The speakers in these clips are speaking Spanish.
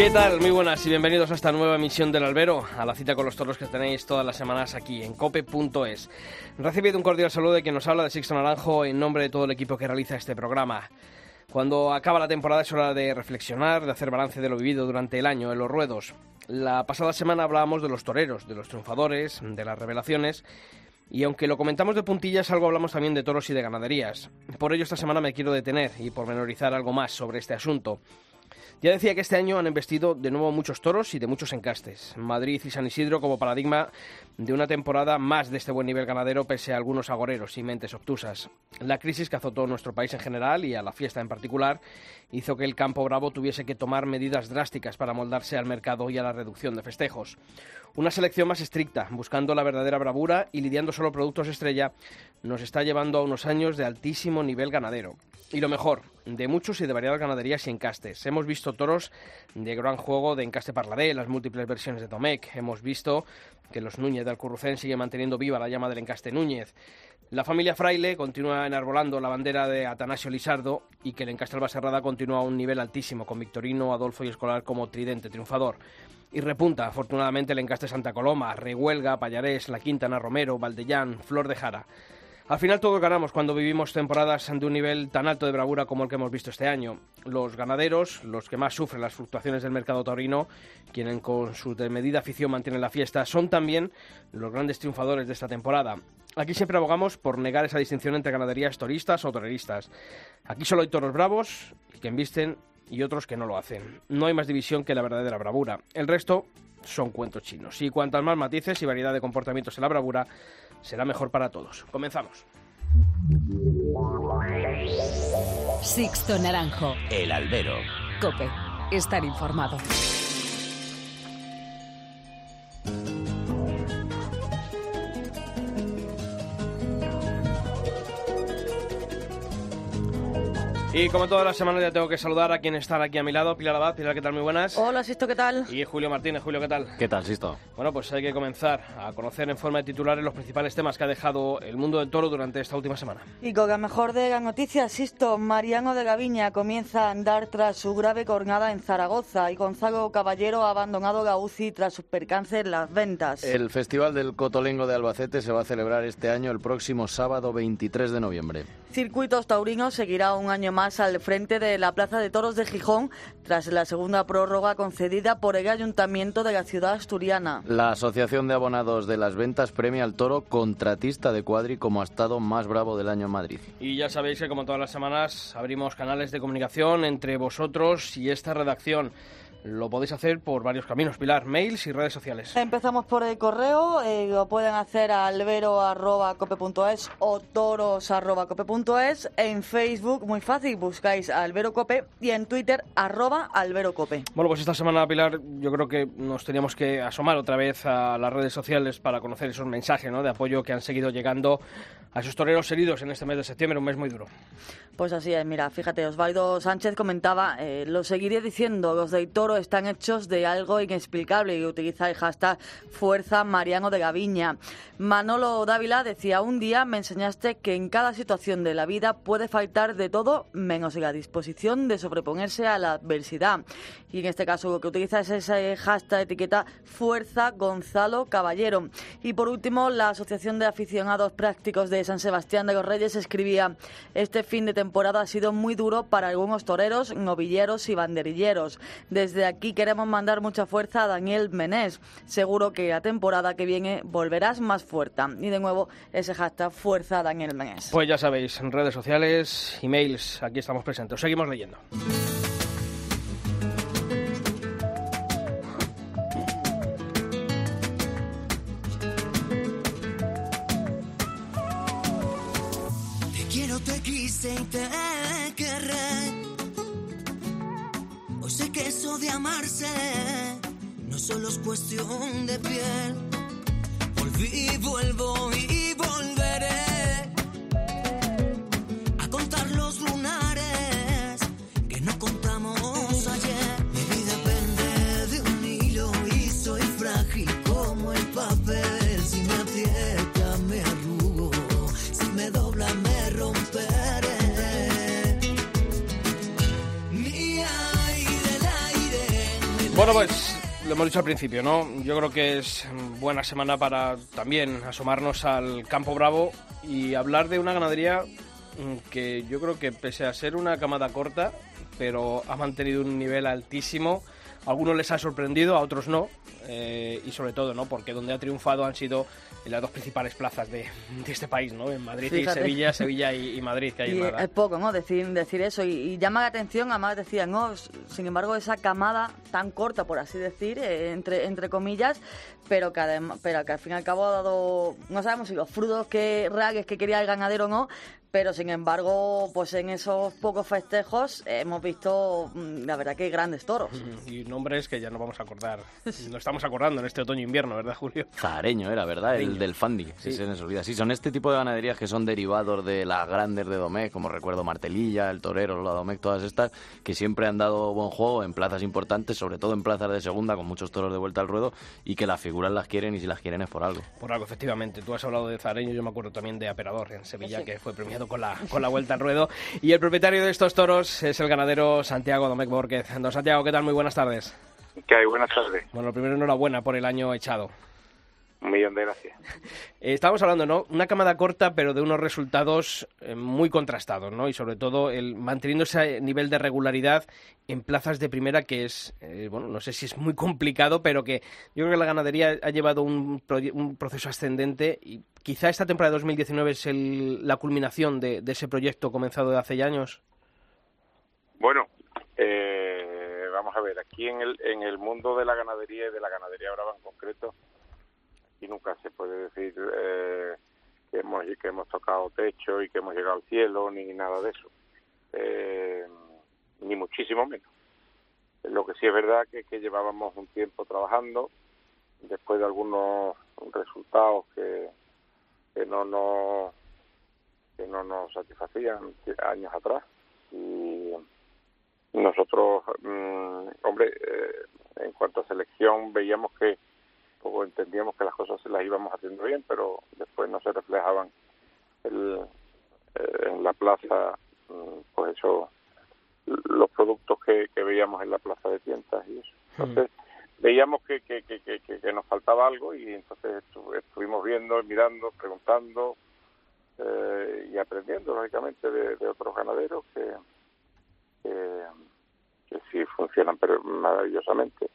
¿Qué tal? Muy buenas y bienvenidos a esta nueva emisión del Albero, a la cita con los toros que tenéis todas las semanas aquí en cope.es. Recibido un cordial saludo de quien nos habla de Sixto Naranjo en nombre de todo el equipo que realiza este programa. Cuando acaba la temporada es hora de reflexionar, de hacer balance de lo vivido durante el año en los ruedos. La pasada semana hablábamos de los toreros, de los triunfadores, de las revelaciones y aunque lo comentamos de puntillas, algo hablamos también de toros y de ganaderías. Por ello esta semana me quiero detener y pormenorizar algo más sobre este asunto. Ya decía que este año han investido de nuevo muchos toros y de muchos encastes. Madrid y San Isidro como paradigma de una temporada más de este buen nivel ganadero pese a algunos agoreros y mentes obtusas. La crisis que azotó nuestro país en general y a la fiesta en particular hizo que el campo bravo tuviese que tomar medidas drásticas para moldarse al mercado y a la reducción de festejos. Una selección más estricta, buscando la verdadera bravura y lidiando solo productos estrella, nos está llevando a unos años de altísimo nivel ganadero. Y lo mejor, de muchos y de variadas ganaderías y encastes. Hemos visto toros de gran juego de encaste parladé, las múltiples versiones de Tomec. Hemos visto que los Núñez de Alcurrucén siguen manteniendo viva la llama del encaste Núñez. La familia Fraile continúa enarbolando la bandera de Atanasio Lisardo y que el encaste Albaserrada continúa a un nivel altísimo, con Victorino, Adolfo y Escolar como tridente triunfador. Y repunta, afortunadamente, el encaste Santa Coloma, Rehuelga, Payarés, La Quintana Romero, Valdellán, Flor de Jara. Al final todos ganamos cuando vivimos temporadas de un nivel tan alto de bravura como el que hemos visto este año. Los ganaderos, los que más sufren las fluctuaciones del mercado taurino, quienes con su desmedida afición mantienen la fiesta, son también los grandes triunfadores de esta temporada. Aquí siempre abogamos por negar esa distinción entre ganaderías toristas o toreristas. Aquí solo hay toros bravos que embisten y otros que no lo hacen. No hay más división que la verdadera bravura. El resto son cuentos chinos. Y cuantas más matices y variedad de comportamientos en la bravura, será mejor para todos. Comenzamos. Sixto Naranjo. El albero. Cope. Estar informado. Y como todas las semanas ya tengo que saludar a quien está aquí a mi lado, Pilar Abad. Pilar, ¿qué tal? Muy buenas. Hola, Sisto, ¿qué tal? Y Julio Martínez. Julio, ¿qué tal? ¿Qué tal, Sisto? Bueno, pues hay que comenzar a conocer en forma de titulares los principales temas que ha dejado el mundo del toro durante esta última semana. Y con la mejor de las noticias, Sisto, Mariano de Gaviña comienza a andar tras su grave cornada en Zaragoza y Gonzalo Caballero ha abandonado la UCI tras sus percances en las ventas. El Festival del Cotolengo de Albacete se va a celebrar este año el próximo sábado 23 de noviembre. Circuitos Taurinos seguirá un año más al frente de la Plaza de Toros de Gijón tras la segunda prórroga concedida por el Ayuntamiento de la ciudad asturiana. La Asociación de Abonados de las Ventas premia al toro contratista de cuadri como estado más bravo del año en Madrid. Y ya sabéis que como todas las semanas abrimos canales de comunicación entre vosotros y esta redacción. Lo podéis hacer por varios caminos, Pilar, mails y redes sociales. Empezamos por el correo, eh, lo pueden hacer a albero.cope.es o toros.cope.es. En Facebook, muy fácil, buscáis a Albero Cope y en Twitter, arroba Albero Cope. Bueno, pues esta semana, Pilar, yo creo que nos teníamos que asomar otra vez a las redes sociales para conocer esos mensajes ¿no? de apoyo que han seguido llegando a esos toreros heridos en este mes de septiembre, un mes muy duro. Pues así es, mira, fíjate, Osvaldo Sánchez comentaba, eh, lo seguiré diciendo, los del toro están hechos de algo inexplicable y utiliza el hashtag Fuerza Mariano de Gaviña. Manolo Dávila decía, un día me enseñaste que en cada situación de la vida puede faltar de todo menos la disposición de sobreponerse a la adversidad. Y en este caso lo que utiliza es ese hashtag etiqueta Fuerza Gonzalo Caballero. Y por último, la Asociación de Aficionados Prácticos de San Sebastián de los Reyes escribía, este fin de temporada ha sido muy duro para algunos toreros, novilleros y banderilleros. Desde aquí queremos mandar mucha fuerza a Daniel Menés. Seguro que la temporada que viene volverás más fuerte. Y de nuevo ese hashtag Fuerza Daniel Menés. Pues ya sabéis, en redes sociales, emails, aquí estamos presentes. Os seguimos leyendo. Que eso de amarse solo es cuestión de piel. Volví, vuelvo y volveré Bueno, pues lo hemos dicho al principio, ¿no? Yo creo que es buena semana para también asomarnos al Campo Bravo y hablar de una ganadería que yo creo que pese a ser una camada corta, pero ha mantenido un nivel altísimo. A algunos les ha sorprendido, a otros no. eh, y sobre todo, ¿no? Porque donde ha triunfado han sido en las dos principales plazas de, de este país, ¿no? En Madrid Fíjate. y Sevilla, Sevilla y, y Madrid, que hay Y es poco, ¿no? Decir, decir eso. Y, y llama la atención, además decían, ¿no? Sin embargo, esa camada tan corta, por así decir, eh, entre, entre comillas, pero que, adem- pero que al fin y al cabo ha dado, no sabemos si los frutos que reales que quería el ganadero o no, pero sin embargo, pues en esos pocos festejos hemos visto, mm, la verdad que grandes toros. Y nombres que ya no vamos a acordar. No estamos acordando en este otoño-invierno, ¿verdad, Julio? Zahareño era, ¿verdad? El del Fandi. Sí, Sí. se nos olvida. Sí, son este tipo de ganaderías que son derivados de las grandes de Domecq, como recuerdo Martelilla, el Torero, la Domecq, todas estas, que siempre han dado buen juego en plazas importantes, sobre todo en plazas de segunda, con muchos toros de vuelta al ruedo, y que las figuras las quieren y si las quieren es por algo. Por algo, efectivamente. Tú has hablado de Zareño, yo me acuerdo también de Aperador en Sevilla, que fue premiado con la, con la vuelta al ruedo. Y el propietario de estos toros es el ganadero Santiago Domecq Borquez. Don Santiago, ¿qué tal? Muy buenas tardes. ¿Qué hay? Buenas tardes. Bueno, lo primero, enhorabuena por el año echado. Un millón de gracias. Eh, estábamos hablando, ¿no? Una camada corta, pero de unos resultados eh, muy contrastados, ¿no? Y sobre todo el manteniendo ese nivel de regularidad en plazas de primera que es, eh, bueno, no sé si es muy complicado, pero que yo creo que la ganadería ha llevado un, un proceso ascendente y quizá esta temporada de 2019 es el- la culminación de, de ese proyecto comenzado de hace ya años. Bueno, eh, vamos a ver, aquí en el, en el mundo de la ganadería y de la ganadería brava en concreto, y nunca se puede decir eh, que, hemos, que hemos tocado techo y que hemos llegado al cielo, ni nada de eso. Eh, ni muchísimo menos. Lo que sí es verdad que, que llevábamos un tiempo trabajando, después de algunos resultados que, que no nos que no nos satisfacían años atrás y nosotros mm, hombre eh, en cuanto a selección veíamos que o entendíamos que las cosas se las íbamos haciendo bien pero después no se reflejaban el- eh, en la plaza mm, pues eso los productos que, que veíamos en la plaza de tientas y eso. Entonces veíamos que, que, nos faltaba algo y entonces estu- estuvimos viendo mirando preguntando eh, y aprendiendo lógicamente de, de otros ganaderos que, que, que sí funcionan pero maravillosamente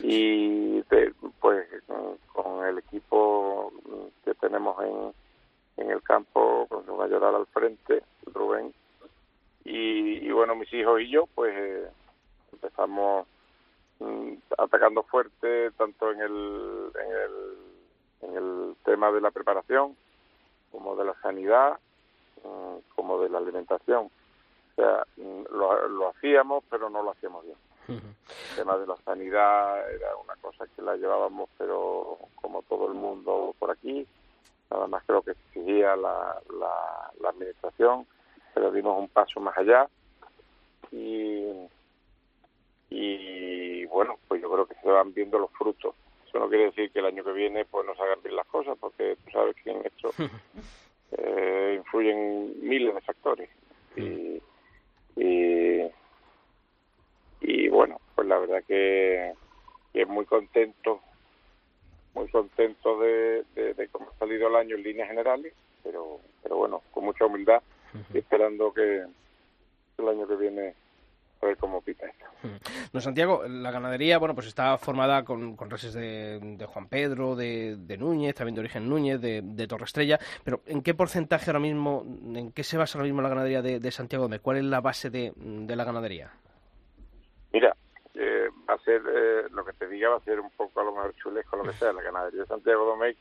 y de- pues con- el equipo que tenemos en, en el campo con su mayoral al frente Rubén y, y bueno mis hijos y yo pues eh, empezamos mm, atacando fuerte tanto en el, en el en el tema de la preparación como de la sanidad mm, como de la alimentación. O sea mm, lo, lo hacíamos pero no lo hacíamos bien el tema de la sanidad era una cosa que la llevábamos, pero como todo el mundo por aquí, nada más creo que exigía la, la, la administración, pero dimos un paso más allá y, y bueno, pues yo creo que se van viendo los frutos. Eso no quiere decir que el año que viene pues no se hagan bien las cosas, porque tú sabes que en esto eh, influyen miles de factores. Y, y, verdad que, que muy contento, muy contento de, de, de cómo ha salido el año en líneas generales, pero, pero bueno, con mucha humildad y esperando que el año que viene a ver cómo pita esto. Don Santiago, la ganadería, bueno, pues está formada con, con reses de, de Juan Pedro, de, de Núñez, también de origen Núñez, de, de Torre Estrella, pero ¿en qué porcentaje ahora mismo, en qué se basa ahora mismo la ganadería de, Santiago? ¿Cuál es la base de, de la ganadería? Mira, ser, eh, lo que te diga va a ser un poco a lo mejor chulesco, lo que sea. La ganadería de Santiago Domecq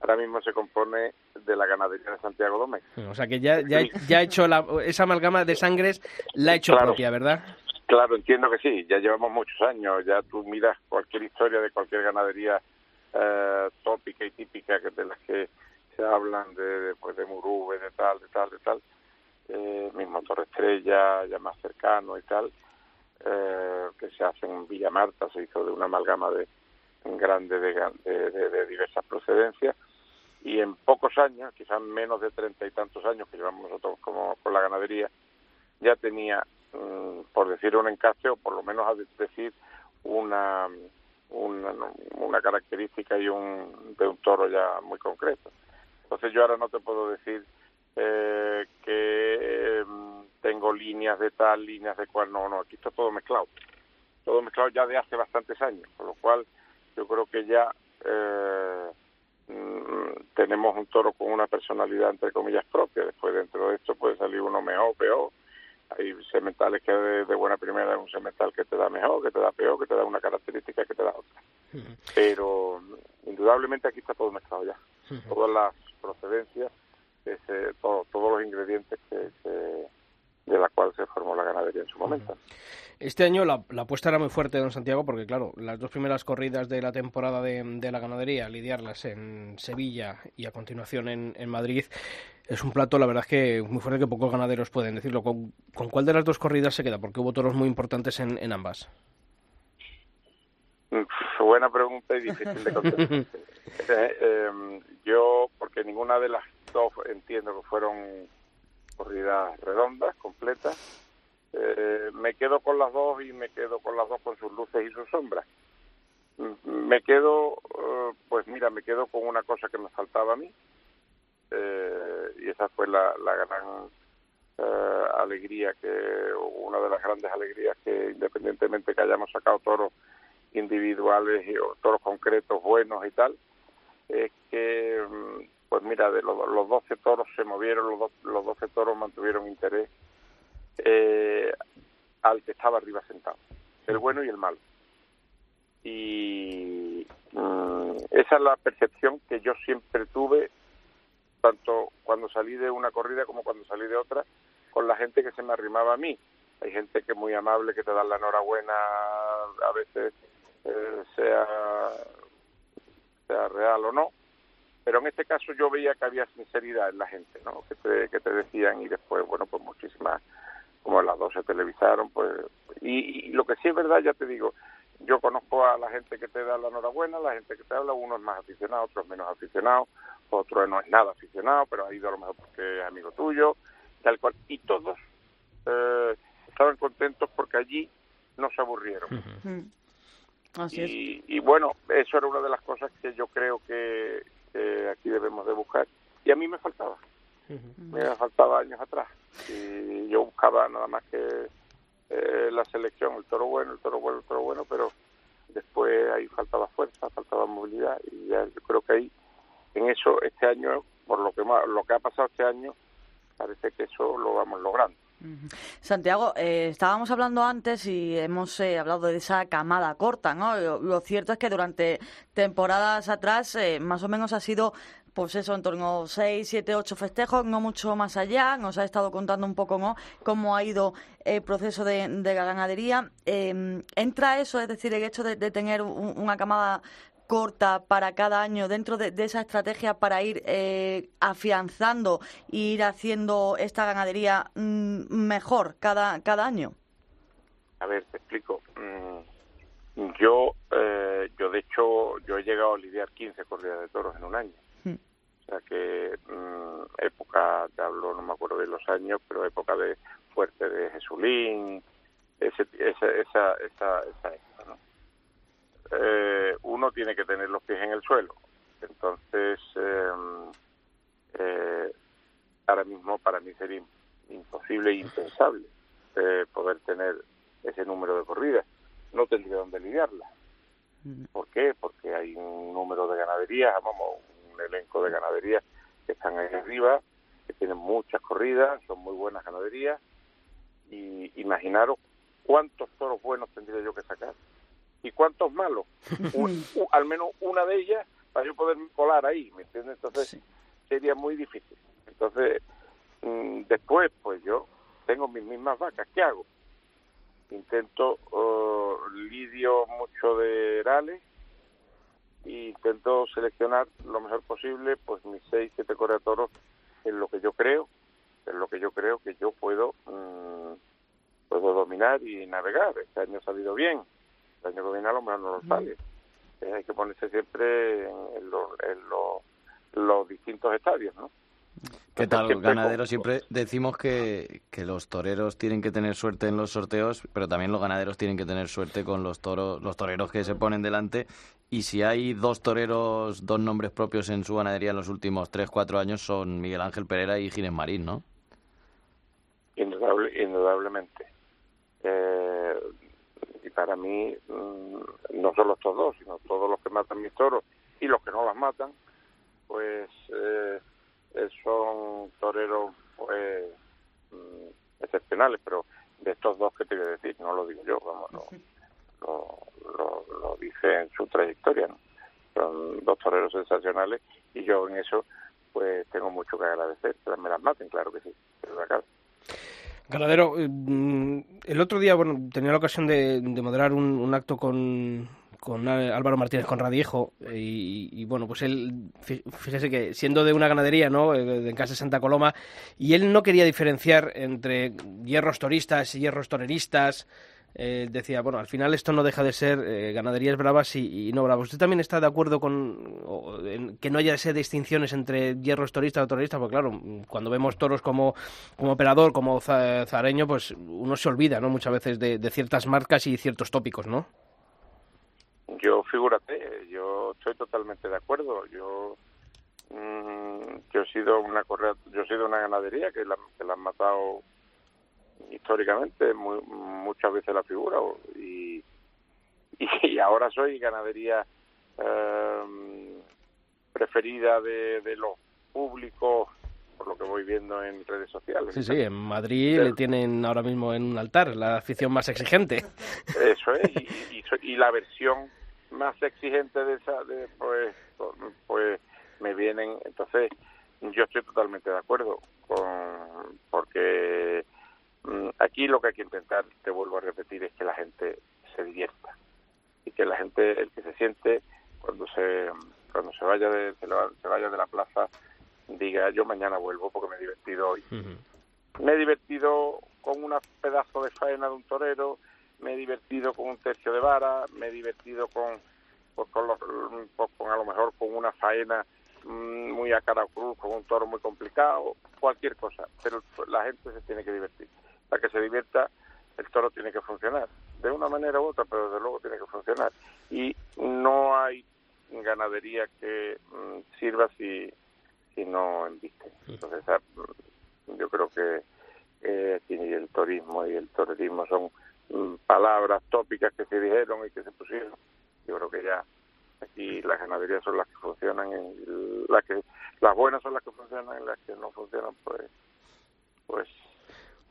ahora mismo se compone de la ganadería de Santiago Domecq. O sea que ya, ya, ya ha hecho la, esa amalgama de sangres, la ha hecho Claro. propia, ¿verdad? Claro, entiendo que sí, ya llevamos muchos años, ya tú miras cualquier historia de cualquier ganadería eh, tópica y típica que de las que se hablan de, de, pues, de Murube, de tal, de tal, de tal, eh, mismo Torre Estrella, ya más cercano y tal, eh, que se hace en Villa Marta, se hizo de una amalgama de grande de, de, de, de diversas procedencias, y en pocos años, quizás menos de treinta y tantos años que llevamos nosotros como con la ganadería, ya tenía, mm, por decir un encaje, o por lo menos a decir una, una, una característica y un, de un toro ya muy concreto. Entonces yo ahora no te puedo decir eh, que eh, tengo líneas de tal, líneas de cual, no, no, aquí está todo mezclado. Todo mezclado ya de hace bastantes años, por lo cual yo creo que ya eh, mm, tenemos un toro con una personalidad entre comillas propia. Después dentro de esto puede salir uno mejor, peor. Hay sementales que de, de buena primera es un semental que te da mejor, que te da peor, que te da una característica, que te da otra. Pero indudablemente aquí está todo mezclado ya. Todas las procedencias, ese, todo, todos los ingredientes que, que, de la cual se formó la ganadería en su momento. Este año la, la, apuesta era muy fuerte, don Santiago, porque claro, las dos primeras corridas de la temporada de, de la ganadería, lidiarlas en Sevilla y a continuación en, en, Madrid, es un plato, la verdad es que muy fuerte que pocos ganaderos pueden decirlo. ¿Con, con cuál de las dos corridas se queda? Porque hubo toros muy importantes en, en ambas. Buena pregunta y difícil de contestar. eh, eh, yo, porque ninguna de las dos entiendo que fueron corridas redondas, completas, eh, me quedo con las dos y me quedo con las dos con sus luces y sus sombras. Me quedo, eh, pues mira, me quedo con una cosa que me faltaba a mí, eh, y esa fue la, la gran eh, alegría, que una de las grandes alegrías que independientemente que hayamos sacado toros individuales y toros concretos buenos y tal, es que, pues mira, de los, los 12 toros se movieron, los, do, los 12 toros mantuvieron interés eh, al que estaba arriba sentado, el bueno y el malo. Y mmm, esa es la percepción que yo siempre tuve, tanto cuando salí de una corrida como cuando salí de otra, con la gente que se me arrimaba a mí. Hay gente que es muy amable, que te da la enhorabuena, a veces eh, sea, sea real o no, pero en este caso yo veía que había sinceridad en la gente, ¿no? Que te, que te decían y después, bueno, pues muchísimas como las dos se televisaron, pues, y, y, lo que sí es verdad, ya te digo, yo conozco a la gente que te da la enhorabuena, la gente que te habla, uno es más aficionado, otro es menos aficionado, otro no es nada aficionado, pero ha ido a lo mejor porque es amigo tuyo, tal cual, y todos eh, estaban contentos porque allí no se aburrieron. Uh -huh. Así y, y, bueno, eso era una de las cosas que yo creo que, que aquí debemos de buscar, y a mí me faltaba. Me faltaba años atrás y yo buscaba nada más que eh, la selección, el toro bueno, el toro bueno, el toro bueno, pero después ahí faltaba fuerza, faltaba movilidad y ya yo creo que ahí en eso este año, por lo que lo que ha pasado este año, parece que eso lo vamos logrando. Santiago, eh, estábamos hablando antes y hemos eh, hablado de esa camada corta, ¿no? Lo, cierto es que durante temporadas atrás eh, más o menos ha sido pues eso, en torno a 6, 7, 8 festejos, no mucho más allá. Nos ha estado contando un poco cómo ha ido el proceso de, de la ganadería. Eh, ¿Entra eso, es decir, el hecho de, de tener un, una camada corta para cada año dentro de, de esa estrategia para ir eh, afianzando e ir haciendo esta ganadería mmm, mejor cada, cada año? A ver, te explico. Mm, yo, eh, yo de hecho, yo he llegado a lidiar 15 corridas de toros en un año. O sea que mmm, época, te hablo, no me acuerdo de los años, pero época de fuerte de Jesulín, ese, esa, esa, esa, esa época, ¿no? Eh, uno tiene que tener los pies en el suelo. Entonces, eh, eh, ahora mismo para mí sería imposible e impensable eh, poder tener ese número de corridas. No tendría dónde lidiarla. ¿Por qué? Porque hay un número de ganaderías, vamos, un elenco de ganaderías que están ahí arriba, que tienen muchas corridas, son muy buenas ganaderías, y imaginaros cuántos toros buenos tendría yo que sacar y cuántos malos. Un, un, al menos una de ellas para yo poder colar ahí, ¿me entiendes? Entonces sí. sería muy difícil. Entonces, mmm, después, pues yo tengo mis mismas vacas, ¿qué hago? intento uh, lidio mucho de herales e intento seleccionar lo mejor posible pues mis seis siete toros en lo que yo creo en lo que yo creo que yo puedo mm, puedo dominar y navegar este año ha salido bien el año que viene a lo mejor no lo sale Eh, hay que ponerse siempre en, lo- en lo- los distintos estadios no ¿Qué tal, Siempre ganadero? con- Siempre decimos que, que los toreros tienen que tener suerte en los sorteos, pero también los ganaderos tienen que tener suerte con los toros, los toreros que se ponen delante. Y si hay dos toreros, dos nombres propios en su ganadería en los últimos tres, cuatro años, son Miguel Ángel Pereira y Ginés Marín, ¿no? Indudable, indudablemente. Eh, para mí, mm, no solo estos dos, sino todos los que matan mis toros y los que no las matan, pues eh, eh, son toreros pues mm, excepcionales, pero de estos dos que te voy a decir, no lo digo yo, vamos, lo, lo, lo, lo dice en su trayectoria, ¿no? Son dos toreros sensacionales y yo en eso pues tengo mucho que agradecer, que me las maten, claro que sí, pero acá. Ganadero, eh, mm, el otro día, bueno, tenía la ocasión de, de moderar un, acto con, con Álvaro Martínez con Radiejo y, y, bueno, pues él, fí- fíjese que siendo de una ganadería, ¿no?, eh, en casa de Santa Coloma, y él no quería diferenciar entre hierros toristas y hierros toreristas, eh, decía, bueno, al final esto no deja de ser eh, ganaderías bravas y, no bravas. ¿Usted también está de acuerdo con que no haya esas distinciones entre hierros toristas o toreristas? Porque claro, cuando vemos toros como, como operador, como za- zareño, pues uno se olvida, ¿no? Muchas veces de, ciertas marcas y ciertos tópicos, ¿no? Yo, figúrate, yo estoy totalmente de acuerdo. Yo, mm, yo he sido una yo he sido una ganadería que la, que la han matado históricamente muy- muchas veces la figura y, y ahora soy ganadería eh, preferida de, de los públicos por lo que voy viendo en redes sociales. Sí, sí, en Madrid le tienen ahora mismo en un altar, la afición más exigente. Eso es, y, y, y la versión más exigente de esa, de, pues, pues me vienen, entonces yo estoy totalmente de acuerdo con, porque aquí lo que hay que intentar, te vuelvo a repetir, es que la gente se divierta. Y que la gente, el que se siente cuando se cuando se vaya de se, la- se vaya de la plaza diga yo mañana vuelvo porque me he divertido hoy me he divertido con un pedazo de faena de un torero, me he divertido con un tercio de vara, me he divertido con, pues, con, los- pues, con a lo mejor con una faena mm, muy a cara cruz, con un toro muy complicado, cualquier cosa, pero la gente se tiene que divertir. Para que se divierta, el toro tiene que funcionar, de una manera u otra, pero desde luego tiene que funcionar. Y no hay ganadería que mm, sirva si, si no embiste. Entonces, ah, mm, yo creo que eh, el turismo y el torerismo son mm, palabras tópicas que se dijeron y que se pusieron. Yo creo que ya aquí las ganaderías son las que funcionan, y las que las buenas son las que funcionan, y las que no funcionan, pues, pues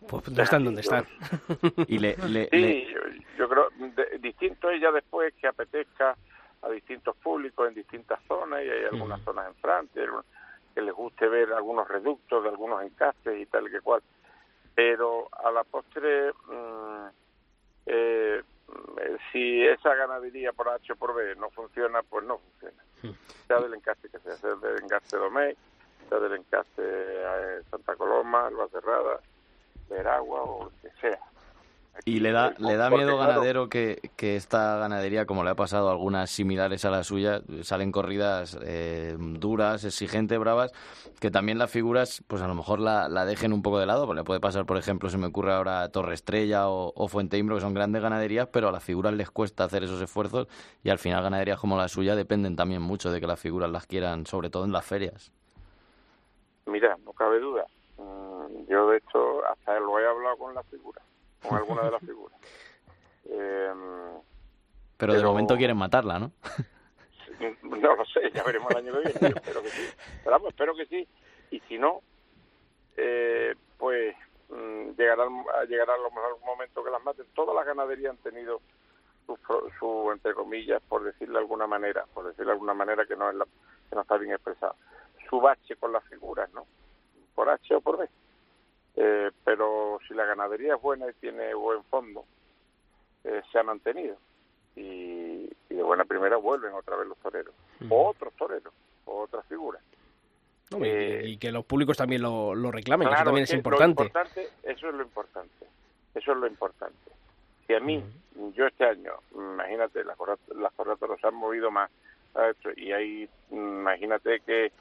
Pues no están donde están. Y le, le- Sí, le- yo, yo creo de- distinto es ya después que apetezca a distintos públicos en distintas zonas y hay algunas zonas en Francia que les guste ver algunos reductos de algunos encastes y tal y que cual. Pero a la postre, mm, eh, mm, si esa ganadería por H o por B no funciona, pues no funciona. Sea del encaste que sea, sea del encaste Domé, sea del encaste eh, Santa Coloma, Alba Cerrada, Veragua o lo que sea. y le da, le da Porque, miedo claro, ganadero que, que esta ganadería, como le ha pasado a algunas similares a la suya, salen corridas eh, duras, exigentes, bravas, que también las figuras, pues a lo mejor la, la dejen un poco de lado, pues le puede pasar, por ejemplo, se me ocurre ahora Torre Estrella o, o Fuente Imbro, que son grandes ganaderías, pero a las figuras les cuesta hacer esos esfuerzos y al final ganaderías como la suya dependen también mucho de que las figuras las quieran, sobre todo en las ferias. Mira, no cabe duda. Mm, Yo, de hecho, hasta lo he hablado con las figuras, con alguna de las figuras. Em, Pero, de Pero- momento quieren matarla, ¿no? no lo sé, ya veremos el año que viene. Yo espero que sí. Pero espero que sí. Y si no, eh, pues mm, llegará, llegará a lo mejor un momento que las maten. Todas las ganaderías han tenido su, su, entre comillas, por decirlo de alguna manera, por decirlo de alguna manera que no, es la, que no está bien expresado, su bache con las figuras, ¿no? Por H o por B. Eh, pero si la ganadería es buena y tiene buen fondo, eh, se ha mantenido. Y, y de buena primera vuelven otra vez los toreros. O otros toreros, o otras figuras. No, Eh, y, que los públicos también lo, lo reclamen, que eso Claro, también es importante. Eso es lo importante. Eso es lo importante. Si a mí, yo este año, imagínate, las corra- las han movido más y hay, imagínate que,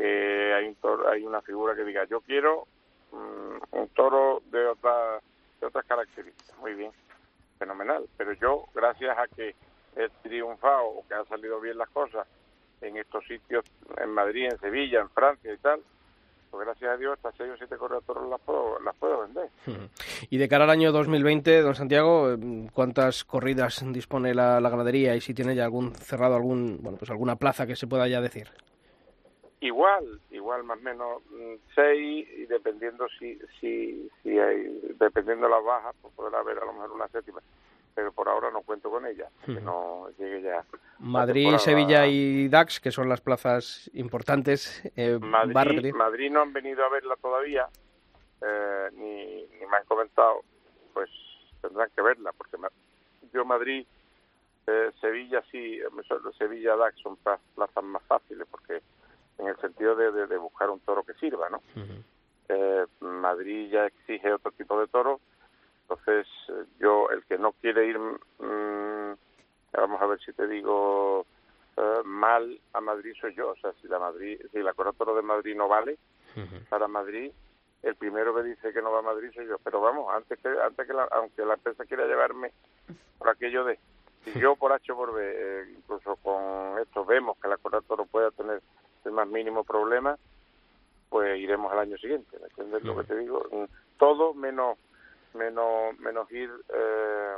que hay, un toro- hay una figura que diga, yo quiero mm, un toro de, otra, de otras características. Muy bien, fenomenal. Pero yo, gracias a que he triunfado o que han salido bien las cosas en estos sitios, en Madrid, en Sevilla, en Francia y tal, pues gracias a Dios estas seis o siete corredores las puedo, las puedo vender. Y de cara al año 2020, don Santiago, eh, ¿cuántas corridas dispone la, la ganadería y si tiene ya algún cerrado algún bueno pues alguna plaza que se pueda ya decir? Igual, igual más o menos mm, seis y dependiendo si, si, si hay, dependiendo las bajas, pues podrá haber a lo mejor una séptima, pero por ahora no cuento con ella, que no llegue ya. Madrid. Sevilla y Dax, que son las plazas importantes, eh, Madrid. Madrid no han venido a verla todavía, eh, ni, ni me han comentado, pues tendrán que verla, porque yo Madrid, eh, Sevilla sí, Sevilla DAX son pla- plazas más fáciles, porque en el sentido de, de- de buscar un toro que sirva, ¿no? Eh, Madrid ya exige otro tipo de toro, entonces yo, el que no quiere ir, mm, vamos a ver si te digo eh, mal a Madrid soy yo, o sea, si la Madrid, si la corona toro de Madrid no vale para Madrid, el primero que dice que no va a Madrid soy yo, pero vamos, antes que, antes que la, aunque la empresa quiera llevarme por aquello de, si yo por H por B, eh, incluso con esto vemos que la corona toro pueda tener el más mínimo problema, pues iremos al año siguiente, ¿me entiendes lo que te digo? Mm, Todo menos menos menos ir, eh,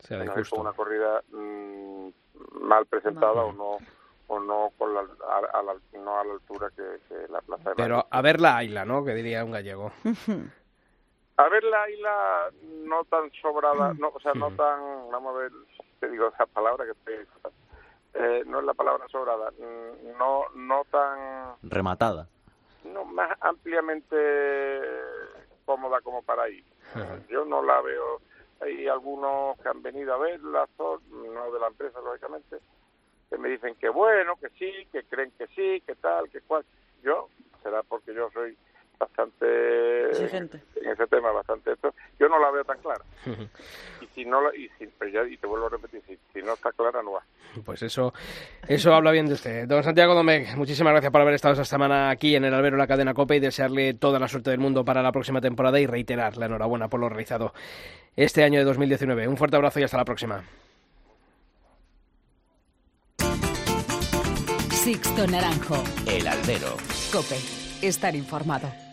Sea de menos ir justo. con una corrida mm, mal presentada o no o no con la, a, a la, no a la altura que, que la plaza de Madrid. Pero a ver la Aila, ¿no? Que diría un gallego. A ver la isla no tan sobrada, no, o sea, no Mm. tan, vamos a ver, te digo esa palabra que te, eh, no es la palabra sobrada, mm, no, no tan, Rematada. no más ampliamente cómoda como para ir. Yo no la veo, hay algunos que han venido a verla, son- no de la empresa lógicamente, que me dicen que bueno, que sí, que creen que sí, que tal, que cual. Yo, será porque yo soy bastante Exigente. en ese tema bastante esto yo no la veo tan clara y si no la, y, si, pero ya, y te vuelvo a repetir si, si no está clara no va Pues eso, eso habla bien de usted. Don Santiago Domecq, muchísimas gracias por haber estado esta semana aquí en el albero de la cadena COPE y desearle toda la suerte del mundo para la próxima temporada y reiterar la enhorabuena por lo realizado este año de 2019. Un fuerte abrazo y hasta la próxima. Sixto Naranjo. El albero. Cope. Estar informado.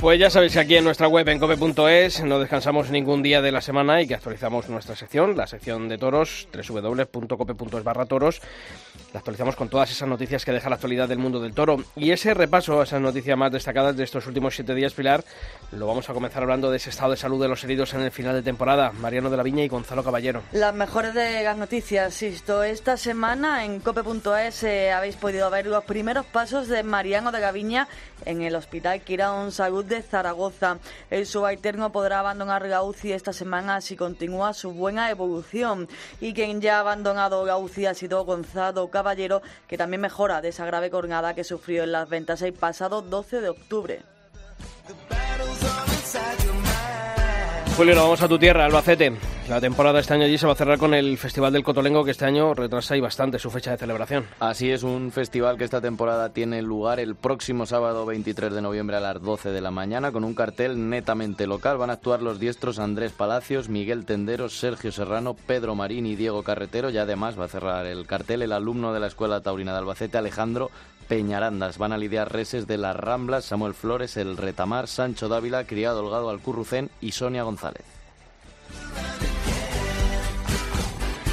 Pues ya sabéis que aquí en nuestra web en cope.es no descansamos ningún día de la semana y que actualizamos nuestra sección, la sección de toros, www.cope.es barra toros. La actualizamos con todas esas noticias que deja la actualidad del mundo del toro. Y ese repaso a esas noticias más destacadas de estos últimos siete días, Pilar, lo vamos a comenzar hablando de ese estado de salud de los heridos en el final de temporada. Mariano de la Viña y Gonzalo Caballero. Las mejores de las noticias, Sisto. Esta semana en cope.es eh, habéis podido ver los primeros pasos de Mariano de Gaviña en el Hospital Quirón Salud de Zaragoza. El subalterno podrá abandonar la esta semana si continúa su buena evolución. Y quien ya ha abandonado la ha sido Gonzalo Caballero, que también mejora de esa grave cornada que sufrió en las ventas el pasado 12 de octubre. Julio, vamos a tu tierra, Albacete. La temporada este año allí se va a cerrar con el Festival del Cotolengo, que este año retrasa y bastante su fecha de celebración. Así es, un festival que esta temporada tiene lugar el próximo sábado 23 de noviembre a las 12 de la mañana con un cartel netamente local. Van a actuar los diestros Andrés Palacios, Miguel Tenderos, Sergio Serrano, Pedro Marín y Diego Carretero. Y además va a cerrar el cartel el alumno de la Escuela Taurina de Albacete, Alejandro Peñarandas. Van a lidiar reses de las Ramblas, Samuel Flores, El Retamar, Sancho Dávila, Criado Holgado Alcurrucén y Sonia González.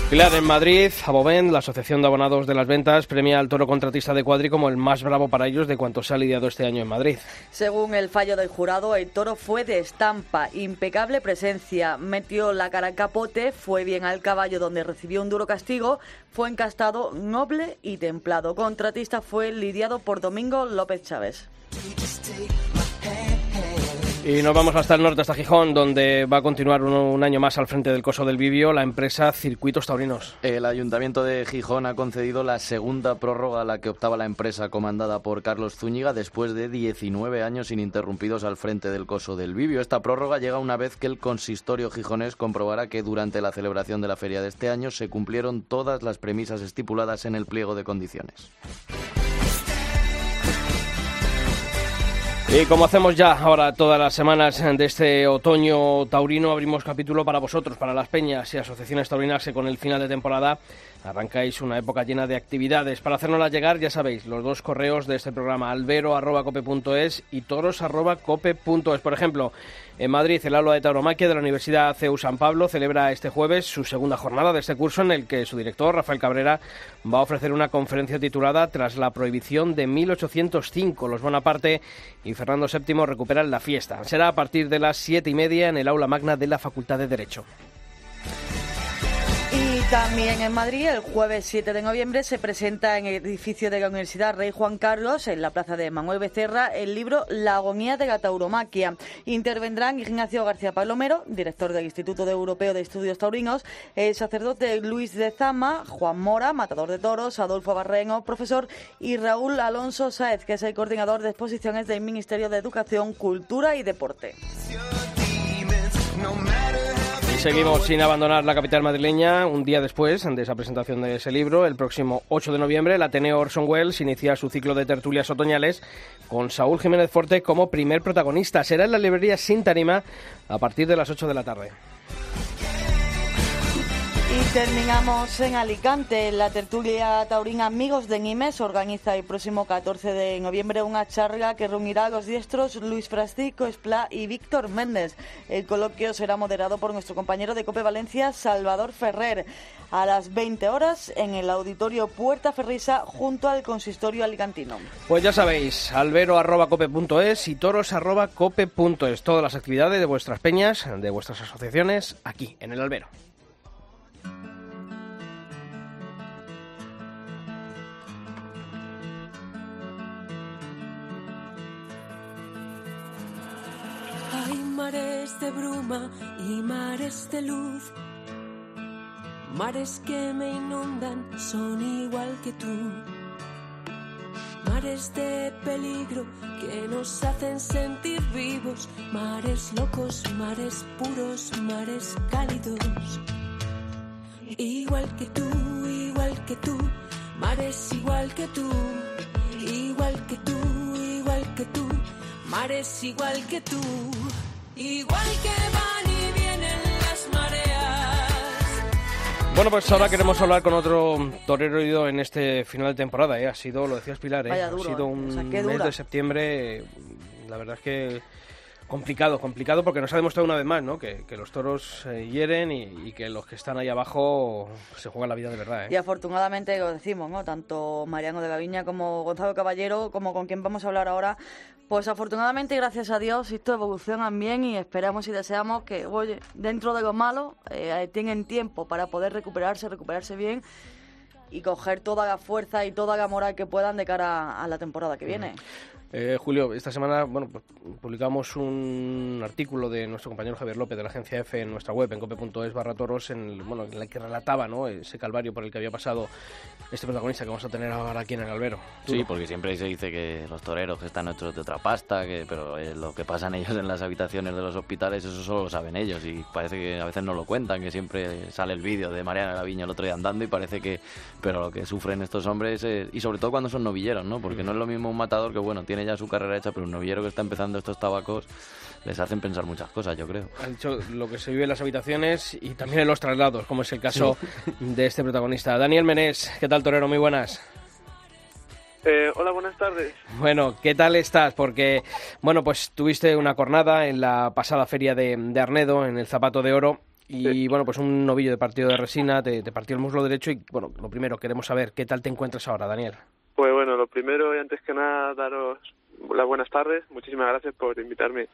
Pilar, en Madrid, Abovén, la Asociación de Abonados de las Ventas, premia al toro contratista de Cuadri como el más bravo para ellos de cuanto se ha lidiado este año en Madrid. Según el fallo del jurado, el toro fue de estampa, impecable presencia, metió la cara al capote, fue bien al caballo donde recibió un duro castigo, fue encastado, noble y templado. Contratista fue lidiado por Domingo López Chávez. Y nos vamos hasta el norte, hasta Gijón, donde va a continuar un, un, año más al frente del coso del Vivio la empresa Circuitos Taurinos. El Ayuntamiento de Gijón ha concedido la segunda prórroga a la que optaba la empresa comandada por Carlos Zúñiga después de 19 años ininterrumpidos al frente del coso del Vivio. Esta prórroga llega una vez que el consistorio gijonés comprobará que durante la celebración de la feria de este año se cumplieron todas las premisas estipuladas en el pliego de condiciones. Y como hacemos ya ahora todas las semanas de este otoño taurino, abrimos capítulo para vosotros, para las peñas y asociaciones taurinas que con el final de temporada arrancáis una época llena de actividades. Para hacernoslas llegar, ya sabéis, los dos correos de este programa, albero.cope.es y toros.cope.es. Por ejemplo, en Madrid, el aula de tauromaquia de la Universidad CEU San Pablo celebra este jueves su segunda jornada de este curso en el que su director, Rafael Cabrera, va a ofrecer una conferencia titulada Tras la prohibición de 1805, los Bonaparte y Fernando VII recuperan la fiesta. Será a partir de las siete y media en el aula magna de la Facultad de Derecho. También en Madrid, el jueves 7 de noviembre, se presenta en el edificio de la Universidad Rey Juan Carlos, en la plaza de Manuel Becerra, el libro La agonía de la tauromaquia. Intervendrán Ignacio García Palomero, director del Instituto Europeo de Estudios Taurinos, el sacerdote Luis de Zama, Juan Mora, matador de toros, Adolfo Barreno, profesor, y Raúl Alonso Sáez, que es el coordinador de exposiciones del Ministerio de Educación, Cultura y Deporte. Seguimos sin abandonar la capital madrileña. Un día después de esa presentación de ese libro, el próximo 8 de noviembre, el Ateneo Orson Welles inicia su ciclo de tertulias otoñales con Saúl Jiménez Forte como primer protagonista. Será en la librería Sin Tarima a partir de las 8 de la tarde. Y terminamos en Alicante. La tertulia taurina Amigos de Nimes organiza el próximo 14 de noviembre una charla que reunirá a los diestros Luis Francisco Esplá y Víctor Méndez. El coloquio será moderado por nuestro compañero de Cope Valencia, Salvador Ferrer, a las 20 horas en el auditorio Puerta Ferrisa junto al consistorio alicantino. Pues ya sabéis, albero.cope.es y toros.cope.es. Todas las actividades de vuestras peñas, de vuestras asociaciones, aquí en el albero. Mares de bruma y mares de luz. Mares que me inundan son igual que tú. Mares de peligro que nos hacen sentir vivos. Mares locos, mares puros, mares cálidos. Igual que tú, igual que tú. Mares igual que tú. Igual que tú, igual que tú. Mares igual que tú. Igual que van y vienen las mareas. Bueno, pues ahora queremos hablar con otro torero herido en este final de temporada. ¿eh? Ha sido, lo decías Pilar, ¿eh? Vaya duro, ha sido ¿eh? un O sea, qué mes de septiembre, la verdad es que complicado, complicado porque nos ha demostrado una vez más ¿no? que, que los toros eh, hieren y, y que los que están ahí abajo se juegan la vida de verdad. ¿eh? Y afortunadamente lo decimos, ¿no? Tanto Mariano de Gaviña como Gonzalo Caballero, como con quien vamos a hablar ahora, pues afortunadamente gracias a Dios esto evolucionan bien y esperamos y deseamos que, oye, dentro de lo malo, eh, tienen tiempo para poder recuperarse, recuperarse bien y coger toda la fuerza y toda la moral que puedan de cara a la temporada que viene. Eh, Julio, esta semana bueno, pues, publicamos un artículo de nuestro compañero Javier López de la agencia F en nuestra web, en cope.es barra toros, en el, bueno, en la que relataba ¿no? ese calvario por el que había pasado este protagonista que vamos a tener ahora aquí en el albero. Sí, porque siempre se dice que los toreros que están hechos de otra pasta, que, pero eh, lo que pasan ellos en las habitaciones de los hospitales, eso solo lo saben ellos y parece que a veces no lo cuentan, que siempre sale el vídeo de Mariana Gaviña el otro día andando y parece que, pero lo que sufren estos hombres, eh, y sobre todo cuando son novilleros, ¿no? Porque no es lo mismo un matador que, bueno, tiene ya su carrera hecha, pero un novillero que está empezando estos tabacos les hacen pensar muchas cosas, yo creo. Ha dicho lo que se vive en las habitaciones y también en los traslados, como es el caso de este protagonista. Daniel Menés, ¿qué tal, torero? Muy buenas. Eh, hola, buenas tardes. Bueno, ¿qué tal estás? Porque, bueno, pues tuviste una cornada en la pasada feria de, de Arnedo, en el Zapato de Oro, Y bueno, pues un novillo de partido de resina, te, te partió el muslo derecho y bueno, lo primero, queremos saber qué tal te encuentras ahora, Daniel. Pues bueno, lo primero y antes que nada daros las buenas tardes. Muchísimas gracias por invitarme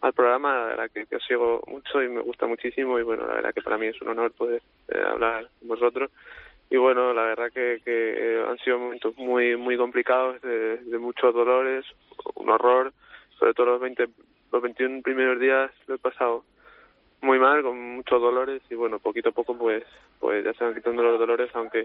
al programa. La verdad que, os sigo mucho y me gusta muchísimo y bueno, la verdad que para mí es un honor poder eh, hablar con vosotros. Y bueno, la verdad que, que han sido momentos muy muy complicados, de, de muchos dolores, un horror, sobre todo los 20, los 21 primeros días lo he pasado muy mal, con muchos dolores y bueno, poquito a poco pues pues ya se van quitando los dolores, aunque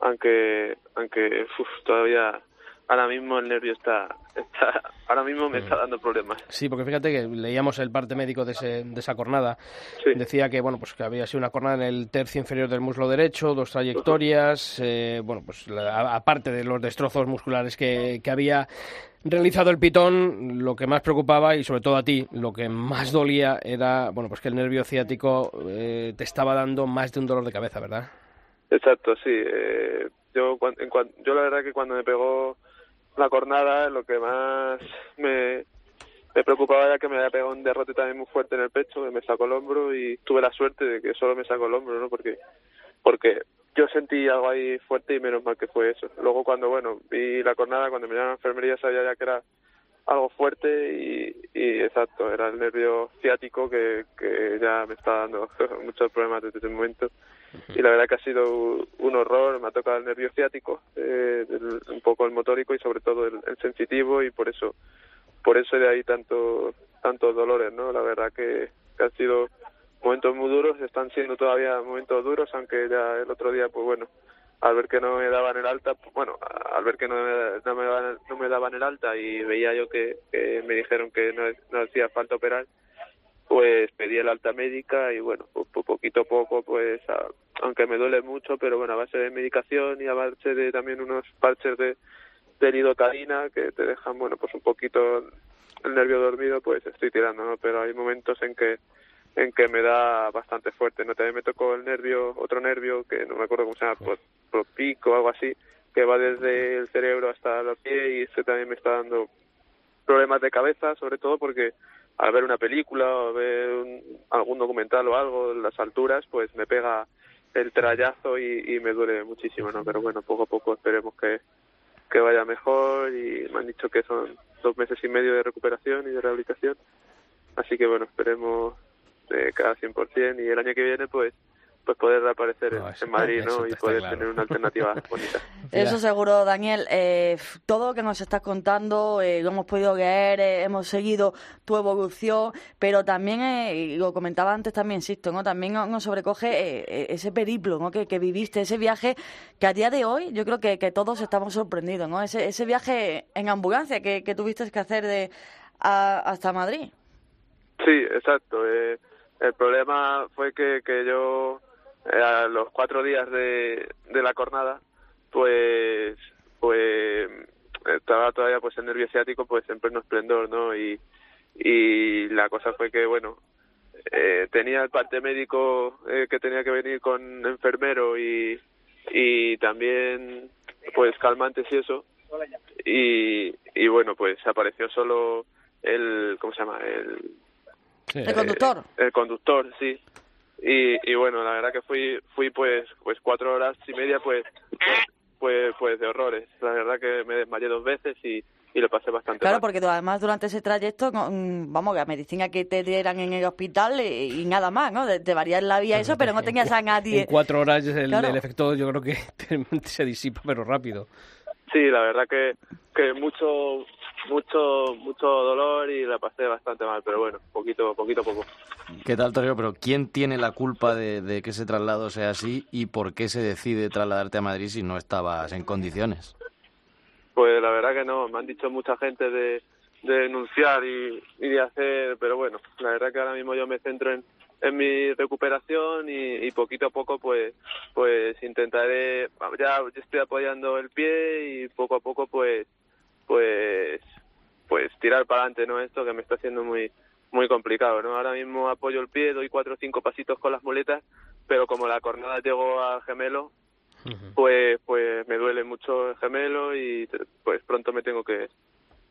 aunque aunque uf, todavía ahora mismo el nervio está, está ahora mismo me está dando problemas. Sí, porque fíjate que leíamos el parte médico de, ese, de esa cornada. Sí. Decía que bueno, pues que había sido una cornada en el tercio inferior del muslo derecho, dos trayectorias, eh, bueno, pues la- aparte de los destrozos musculares que, que había realizado el pitón, lo que más preocupaba y sobre todo a ti, lo que más dolía era, bueno, pues que el nervio ciático eh, te estaba dando más de un dolor de cabeza, ¿verdad? Exacto, sí. Eh, yo, en yo la verdad que cuando me pegó la cornada, lo que más me, me preocupaba era que me había pegado un derrote también muy fuerte en el pecho, que me sacó el hombro y tuve la suerte de que solo me sacó el hombro, ¿no? Porque, porque yo sentí algo ahí fuerte y menos mal que fue eso. Luego cuando, bueno, vi la cornada, cuando me llamaron a la enfermería sabía ya que era algo fuerte y, y exacto, era el nervio ciático que, que ya me está dando muchos problemas desde ese momento y la verdad que ha sido un horror, me ha tocado el nervio ciático, eh, un poco el motórico y sobre todo el, el sensitivo y por eso por eso de ahí tanto tantos dolores, ¿no? La verdad que, que han sido momentos muy duros, están siendo todavía momentos duros, aunque ya el otro día, pues bueno, al ver que no me daban el alta, pues, bueno, al ver que no me, no me, no me daban el alta y veía yo que, me dijeron que no hacía falta operar, pues pedí el alta médica y bueno, pues, pues poquito a poco, pues a- aunque me duele mucho, pero bueno, a base de medicación y a base de también unos parches de, de lidocaína que te dejan, bueno, pues un poquito el nervio dormido, pues estoy tirando, ¿no? Pero hay momentos en que en que me da bastante fuerte, ¿no? También me tocó el nervio, otro nervio que no me acuerdo cómo se llama, por, por pico o algo así, que va desde el cerebro hasta los pies y ese también me está dando problemas de cabeza, sobre todo porque al ver una película o ver un- algún documental o algo en las alturas, pues me pega el trayazo y, y me duele muchísimo, ¿no? Pero bueno, poco a poco esperemos que, que vaya mejor y me han dicho que son dos meses y medio de recuperación y de rehabilitación. Así que bueno, esperemos eh, cada 100% y el año que viene pues pues poder reaparecer en, No, eso- en Madrid, ¿no? Y poder claro. tener una alternativa bonita. Eso seguro, Daniel. Eh, todo lo que nos estás contando eh, lo hemos podido leer, eh, hemos seguido tu evolución, pero también, eh, y lo comentaba antes también, insisto, ¿no? También nos sobrecoge eh, ese periplo ¿no? que, que viviste, ese viaje que a día de hoy yo creo que, que todos estamos sorprendidos, ¿no? Ese, ese viaje en ambulancia que, que tuviste que hacer de a- hasta Madrid. Sí, exacto. Eh, el problema fue que, que yo, a los cuatro días de, de la jornada, pues, pues estaba todavía pues el nervio ciático pues en pleno esplendor, ¿no? Y, y la cosa fue que, bueno, eh, tenía el parte médico eh, que tenía que venir con enfermero y, y también pues calmantes y eso y, y bueno pues apareció solo el cómo se llama el El conductor. eh, el conductor, sí. Y, y bueno, la verdad que fui fui pues pues cuatro horas y media pues pues pues de horrores. La verdad que me desmayé dos veces y, y lo pasé bastante Claro, mal. porque además durante ese trayecto, con- vamos, la medicina que te dieran en el hospital y, nada más, ¿no? De variar la vía eso, pero no tenías a nadie. En cuatro horas el, Claro. el efecto yo creo que se disipa, pero rápido. Sí, la verdad que que mucho mucho mucho dolor y la pasé bastante mal, pero bueno, poquito poquito a poco. ¿Qué tal, Torero? Pero ¿quién tiene la culpa de, de que ese traslado sea así y por qué se decide trasladarte a Madrid si no estabas en condiciones? Pues la verdad que no, me han dicho mucha gente de, de denunciar y, y de hacer, pero bueno, la verdad que ahora mismo yo me centro en, en mi recuperación y, y poquito a poco pues pues intentaré, ya estoy apoyando el pie y poco a poco pues pues pues tirar para adelante, ¿no? Esto que me está haciendo muy muy complicado, ¿no? Ahora mismo apoyo el pie, doy cuatro o cinco pasitos con las muletas, pero como la cornada llegó al gemelo, pues pues me duele mucho el gemelo y pues pronto me tengo que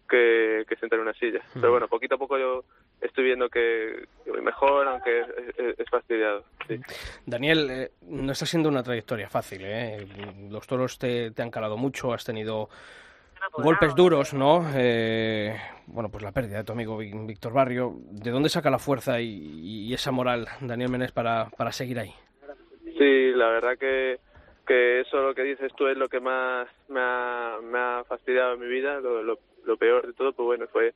que, que sentar en una silla. Pero bueno, poquito a poco yo estoy viendo que, voy mejor, aunque es, es- es fastidiado. Sí. Daniel, eh, no está siendo una trayectoria fácil, ¿eh? Los toros te, te han calado mucho, has tenido golpes duros, ¿no? Eh, bueno, pues la pérdida de tu amigo Ví- Víctor Barrio. ¿De dónde saca la fuerza y, esa moral Daniel Menés para, para seguir ahí? Sí, la verdad que, que eso lo que dices tú es lo que más me ha, fastidiado en mi vida, lo, lo, lo peor de todo, pues bueno, fue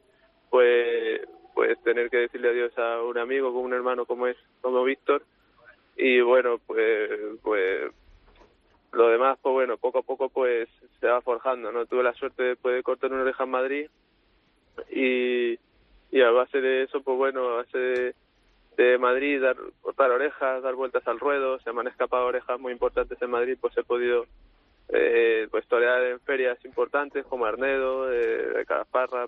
pues, pues tener que decirle adiós a un amigo, como un hermano como es, como Víctor, y bueno, pues, pues lo demás, pues bueno, poco a poco pues se va forjando, ¿no? Tuve la suerte de cortar una oreja en Madrid y, y a base de eso, pues bueno, a base de, Madrid, dar, cortar orejas, dar vueltas al ruedo, se han escapado orejas muy importantes en Madrid, pues he podido eh, pues torear en ferias importantes como Arnedo, eh,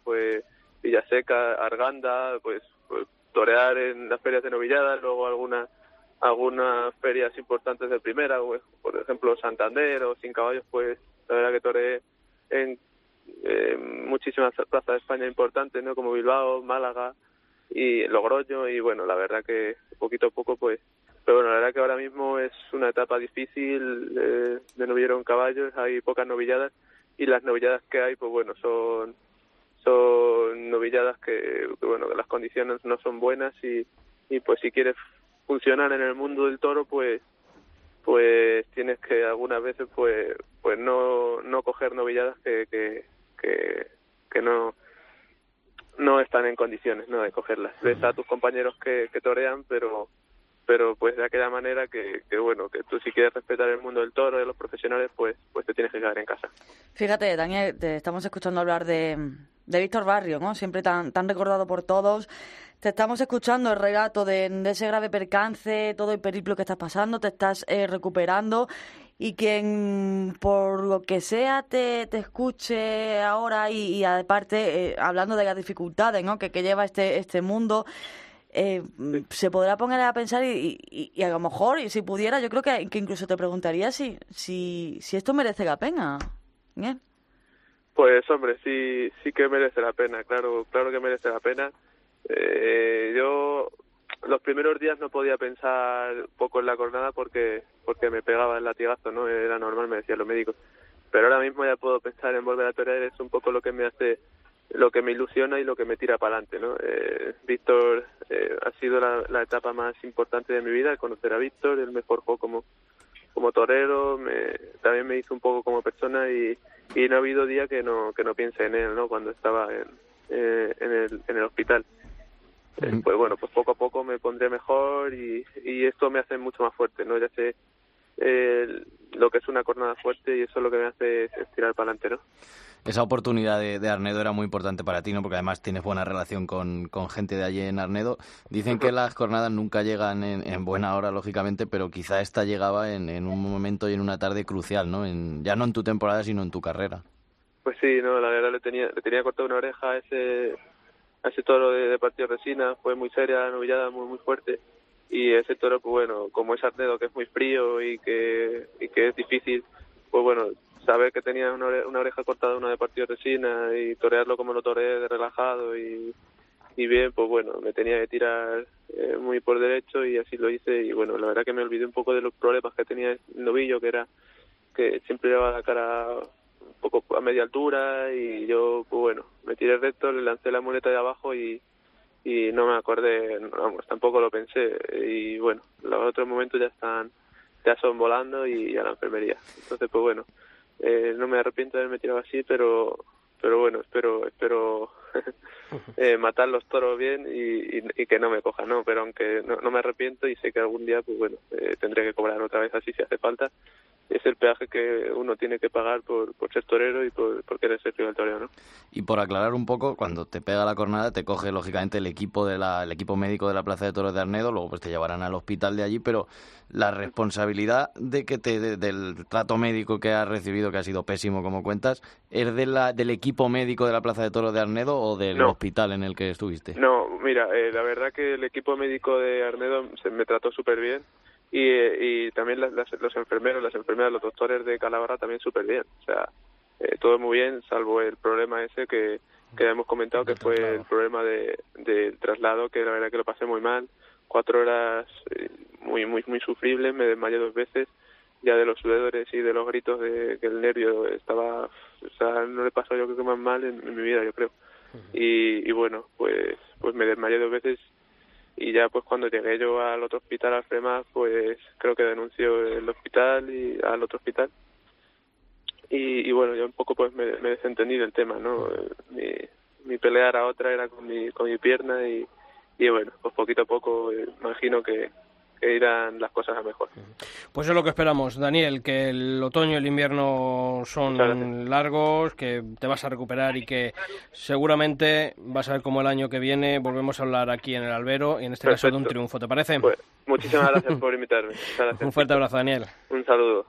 pues Villaseca, Arganda, pues, pues torear en las ferias de novilladas, luego algunas algunas ferias importantes de primera, pues, por ejemplo Santander o Sin Caballos, pues la verdad que toreé en eh, muchísimas plazas de España importantes, ¿no? Como Bilbao, Málaga y Logroño y bueno, la verdad que poquito a poco pues pero bueno, la verdad que ahora mismo es una etapa difícil eh, de novillero caballos, hay pocas novilladas y las novilladas que hay pues bueno, son son novilladas que, que, bueno, que las condiciones no son buenas y, y pues si quieres funcionar en el mundo del toro pues pues tienes que algunas veces pues pues no no coger novilladas que que, que, no no están en condiciones no de cogerlas ves a tus compañeros que, que torean pero pero pues de aquella manera que, que bueno que tú si quieres respetar el mundo del toro de los profesionales pues pues te tienes que quedar en casa Fíjate, Daniel, te estamos escuchando hablar de, de Víctor Barrio, ¿no? Siempre tan, tan recordado por todos. Te estamos escuchando el relato de, de ese grave percance, todo el periplo que estás pasando, te estás eh, recuperando y quien por lo que sea te, te escuche ahora y, y aparte eh, hablando de las dificultades ¿no? que, que lleva este, este mundo, eh, se podrá poner a pensar y, y- y a lo mejor, y si pudiera, yo creo que, que incluso te preguntaría si, si, si esto merece la pena. Pues hombre, sí, sí que merece la pena, claro, claro que merece la pena. Eh, yo los primeros días no podía pensar poco en la jornada porque porque me pegaba el latigazo, ¿no? Era normal, me decían los médicos. Pero ahora mismo ya puedo pensar en volver a torear, es un poco lo que me hace, lo que me ilusiona y lo que me tira para adelante, ¿no? Eh, Víctor eh, ha sido la, la etapa más importante de mi vida, conocer a Víctor, él me forjó como como torero, me, también me hizo un poco como persona y, no ha habido día que no que no piense en él, ¿no? Cuando estaba en, eh, en, el, en el hospital. Eh, Pues bueno, pues poco a poco me pondré mejor y, y esto me hace mucho más fuerte, ¿no? Ya sé eh, lo que es una jornada fuerte y eso lo que me hace es, es tirar para adelante, ¿no? Esa oportunidad de, de Arnedo era muy importante para ti, ¿no? Porque además tienes buena relación con, con gente de allí en Arnedo. Dicen que las jornadas nunca llegan en, en buena hora, lógicamente, pero quizá esta llegaba en, en un momento y en una tarde crucial, ¿no? En, ya no en tu temporada, sino en tu carrera. Pues sí, no, la verdad le tenía, le tenía cortado una oreja a ese, ese toro de, de partido resina, fue muy seria, la novillada muy muy fuerte. Y ese toro, pues bueno, como es Arnedo que es muy frío y que, y que es difícil, pues bueno, saber que tenía una, ore- una oreja cortada, una de partido resina y torearlo como lo toreé, de relajado y, y bien, pues bueno, me tenía que tirar eh, muy por derecho y así lo hice. Y bueno, la verdad que me olvidé un poco de los problemas que tenía el novillo, que era que siempre llevaba la cara poco a media altura y yo, pues bueno, me tiré recto, le lancé la muleta de abajo y, y no me acordé, vamos, tampoco lo pensé y bueno, los otros momentos ya están, ya son volando y a la enfermería. Entonces, pues bueno, eh, no me arrepiento de haberme tirado así, pero pero bueno, espero espero eh, matar los toros bien y, y, y que no me cojan, ¿no? Pero aunque no, no me arrepiento y sé que algún día, pues bueno, eh, tendré que cobrar otra vez así si hace falta. Es el peaje que uno tiene que pagar por, por ser torero y por, por querer ser rival torero, ¿no? Y por aclarar un poco, cuando te pega la cornada, te coge lógicamente el equipo de la, el equipo médico de la Plaza de Toros de Arnedo, luego pues te llevarán al hospital de allí, pero la responsabilidad de que te, de- del trato médico que has recibido, que ha sido pésimo como cuentas, ¿es de la, del equipo médico de la Plaza de Toros de Arnedo o del No. hospital en el que estuviste? No, mira, eh, la verdad que el equipo médico de Arnedo se me trató súper bien y, y también las- las- los enfermeros, las enfermeras, los doctores de Calabra también súper bien. O sea, eh, todo muy bien, salvo el problema ese que, que hemos comentado, que fue el problema de, del traslado, que la verdad que lo pasé muy mal. Cuatro horas eh, muy, muy, muy sufribles, me desmayé dos veces, ya de los sudores y de los gritos de que el nervio estaba, o sea, no le pasó yo creo que más mal en, en mi vida, yo creo. Y, y bueno, pues, pues me desmayé dos veces y ya pues cuando llegué yo al otro hospital al FREMA pues creo que denunció el hospital y al otro hospital. Y, y bueno yo un poco pues me, me desentendí del tema no mi, mi pelea era otra era con mi con mi pierna y, y bueno pues poquito a poco eh, imagino que, que irán las cosas a mejor Pues es lo que esperamos, Daniel, que el otoño y el invierno son largos, que te vas a recuperar y que seguramente vas a ver cómo el año que viene volvemos a hablar aquí en el Albero y en este caso de un triunfo, ¿te parece? pues muchísimas gracias por invitarme gracias. Un fuerte abrazo, Daniel. un saludo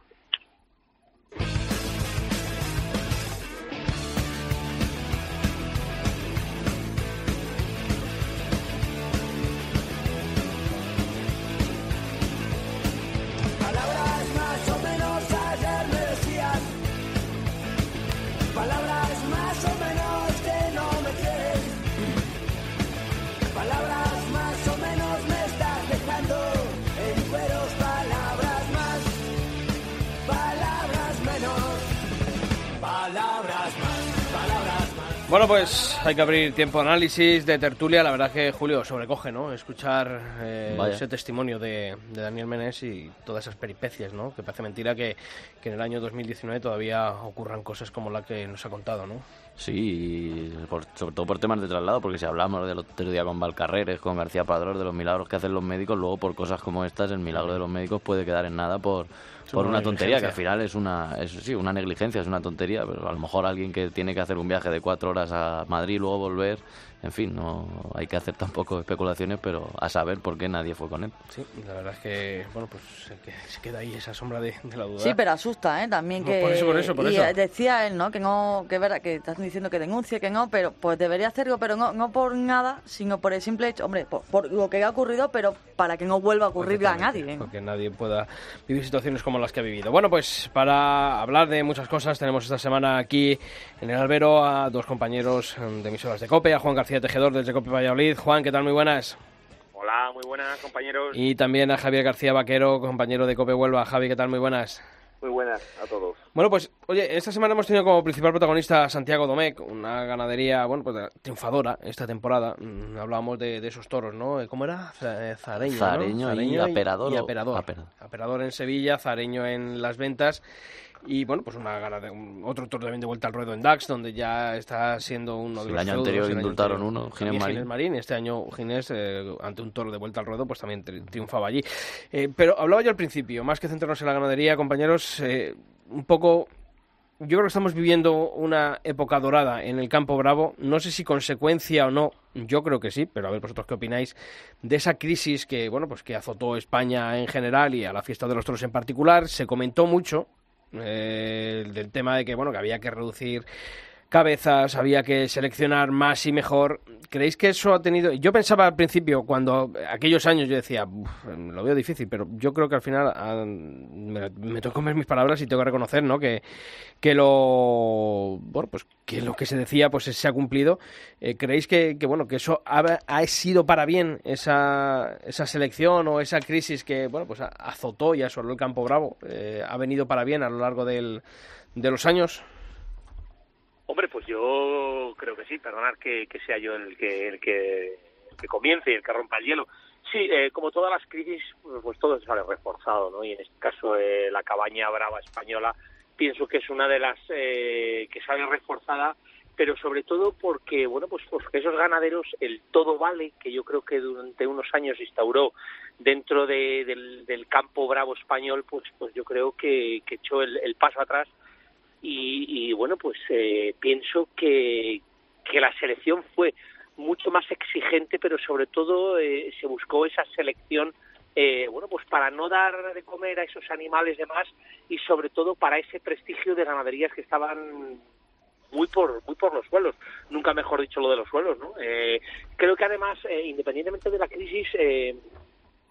Bueno, pues hay que abrir tiempo de análisis, de tertulia. La verdad que, Julio, sobrecoge, ¿no? Escuchar eh, ese testimonio de, de Daniel Menés y todas esas peripecias, ¿no? Que parece mentira que, que en el año 2019 todavía ocurran cosas como la que nos ha contado, ¿no? Sí, por- sobre todo por temas de traslado, porque si hablamos del otro día con Valcarreres, con García Padrón, de los milagros que hacen los médicos, luego por cosas como estas, el milagro de los médicos puede quedar en nada por, por una una tontería, que al final es una, es, sí, una negligencia, es una tontería, pero a lo mejor alguien que tiene que hacer un viaje de cuatro horas a Madrid y luego volver, en fin, no hay que hacer tampoco especulaciones, pero a saber por qué nadie fue con él. Sí, la verdad es que, bueno, pues se que- se queda ahí esa sombra de, de la duda. Sí, pero asusta, ¿eh? También que... por eso, por eso, por y eso. eh, decía él, ¿no? Que no, que es verdad, que estás diciendo que denuncie, que no, pero pues debería hacerlo, pero no, no por nada, sino por el simple hecho, hombre, por, por lo que ha ocurrido, pero para que no vuelva a ocurrirle a nadie. ¿eh? Porque nadie pueda vivir situaciones como las que ha vivido. Bueno, pues para hablar de muchas cosas, tenemos esta semana aquí en el Albero a dos compañeros mm, de emisoras de COPE, a Juan García Tejedor desde COPE Valladolid. Juan, ¿qué tal? Muy buenas. Hola, muy buenas compañeros. Y también a Javier García Vaquero, compañero de COPE Huelva. Javi, ¿qué tal? Muy buenas. Muy buenas a todos. Bueno, pues, oye, esta semana hemos tenido como principal protagonista a Santiago Domecq, una ganadería, bueno, pues triunfadora esta temporada. Mm, Hablábamos de, de esos toros, ¿no? ¿Cómo era? Za- eh, Zareño, ¿no? Zareño y Aperador Y aperador. Aperador. Aperador en Sevilla, Zareño en las ventas. Y bueno, pues una ganade- un- otro toro también de vuelta al ruedo en DAX, donde ya está siendo uno de Sí, el los año feudos, anterior el año indultaron anterior. uno, Ginés Marín. Ginés Marín. Este año Ginés, eh, ante un toro de vuelta al ruedo, pues también tri- triunfaba allí. Eh, pero hablaba yo al principio, más que centrarnos en la ganadería, compañeros, eh, un poco yo creo que estamos viviendo una época dorada en el campo bravo. No sé si consecuencia o no, yo creo que sí, pero a ver vosotros qué opináis de esa crisis que, bueno, pues que azotó España en general y a la fiesta de los toros en particular. Se comentó mucho eh, del tema de que, bueno, que había que reducir cabezas, había que seleccionar más y mejor. ¿Creéis que eso ha tenido...? Yo pensaba al principio, cuando aquellos años yo decía, "Uf, lo veo difícil, pero yo creo que al final ah, me, me tengo que comer mis palabras y tengo que reconocer, ¿no?, que, que lo bueno pues que lo que se decía pues se ha cumplido Eh, creéis que, que, bueno que eso ha, ha sido para bien esa, esa selección o esa crisis que bueno pues azotó y asoló el campo bravo eh, ha venido para bien a lo largo del, de los años Hombre, pues yo creo que sí, perdonar que, sea yo el que, el que comience y el que rompa el hielo. Sí, eh, como todas las crisis, pues, pues todo sale reforzado, ¿no? Y en este caso eh, la cabaña brava española pienso que es una de las eh, que sale reforzada, pero sobre todo porque, bueno, pues esos ganaderos, el todo vale, que yo creo que durante unos años instauró dentro de- del, campo bravo español, pues, pues yo creo que, que echó el paso atrás y, y, bueno, pues eh, pienso que, que la selección fue mucho más exigente, pero sobre todo eh, se buscó esa selección, eh, bueno, pues para no dar de comer a esos animales demás y sobre todo para ese prestigio de ganaderías que estaban muy por muy por los suelos nunca mejor dicho lo de los suelos no Eh, creo que además eh, independientemente de la crisis eh,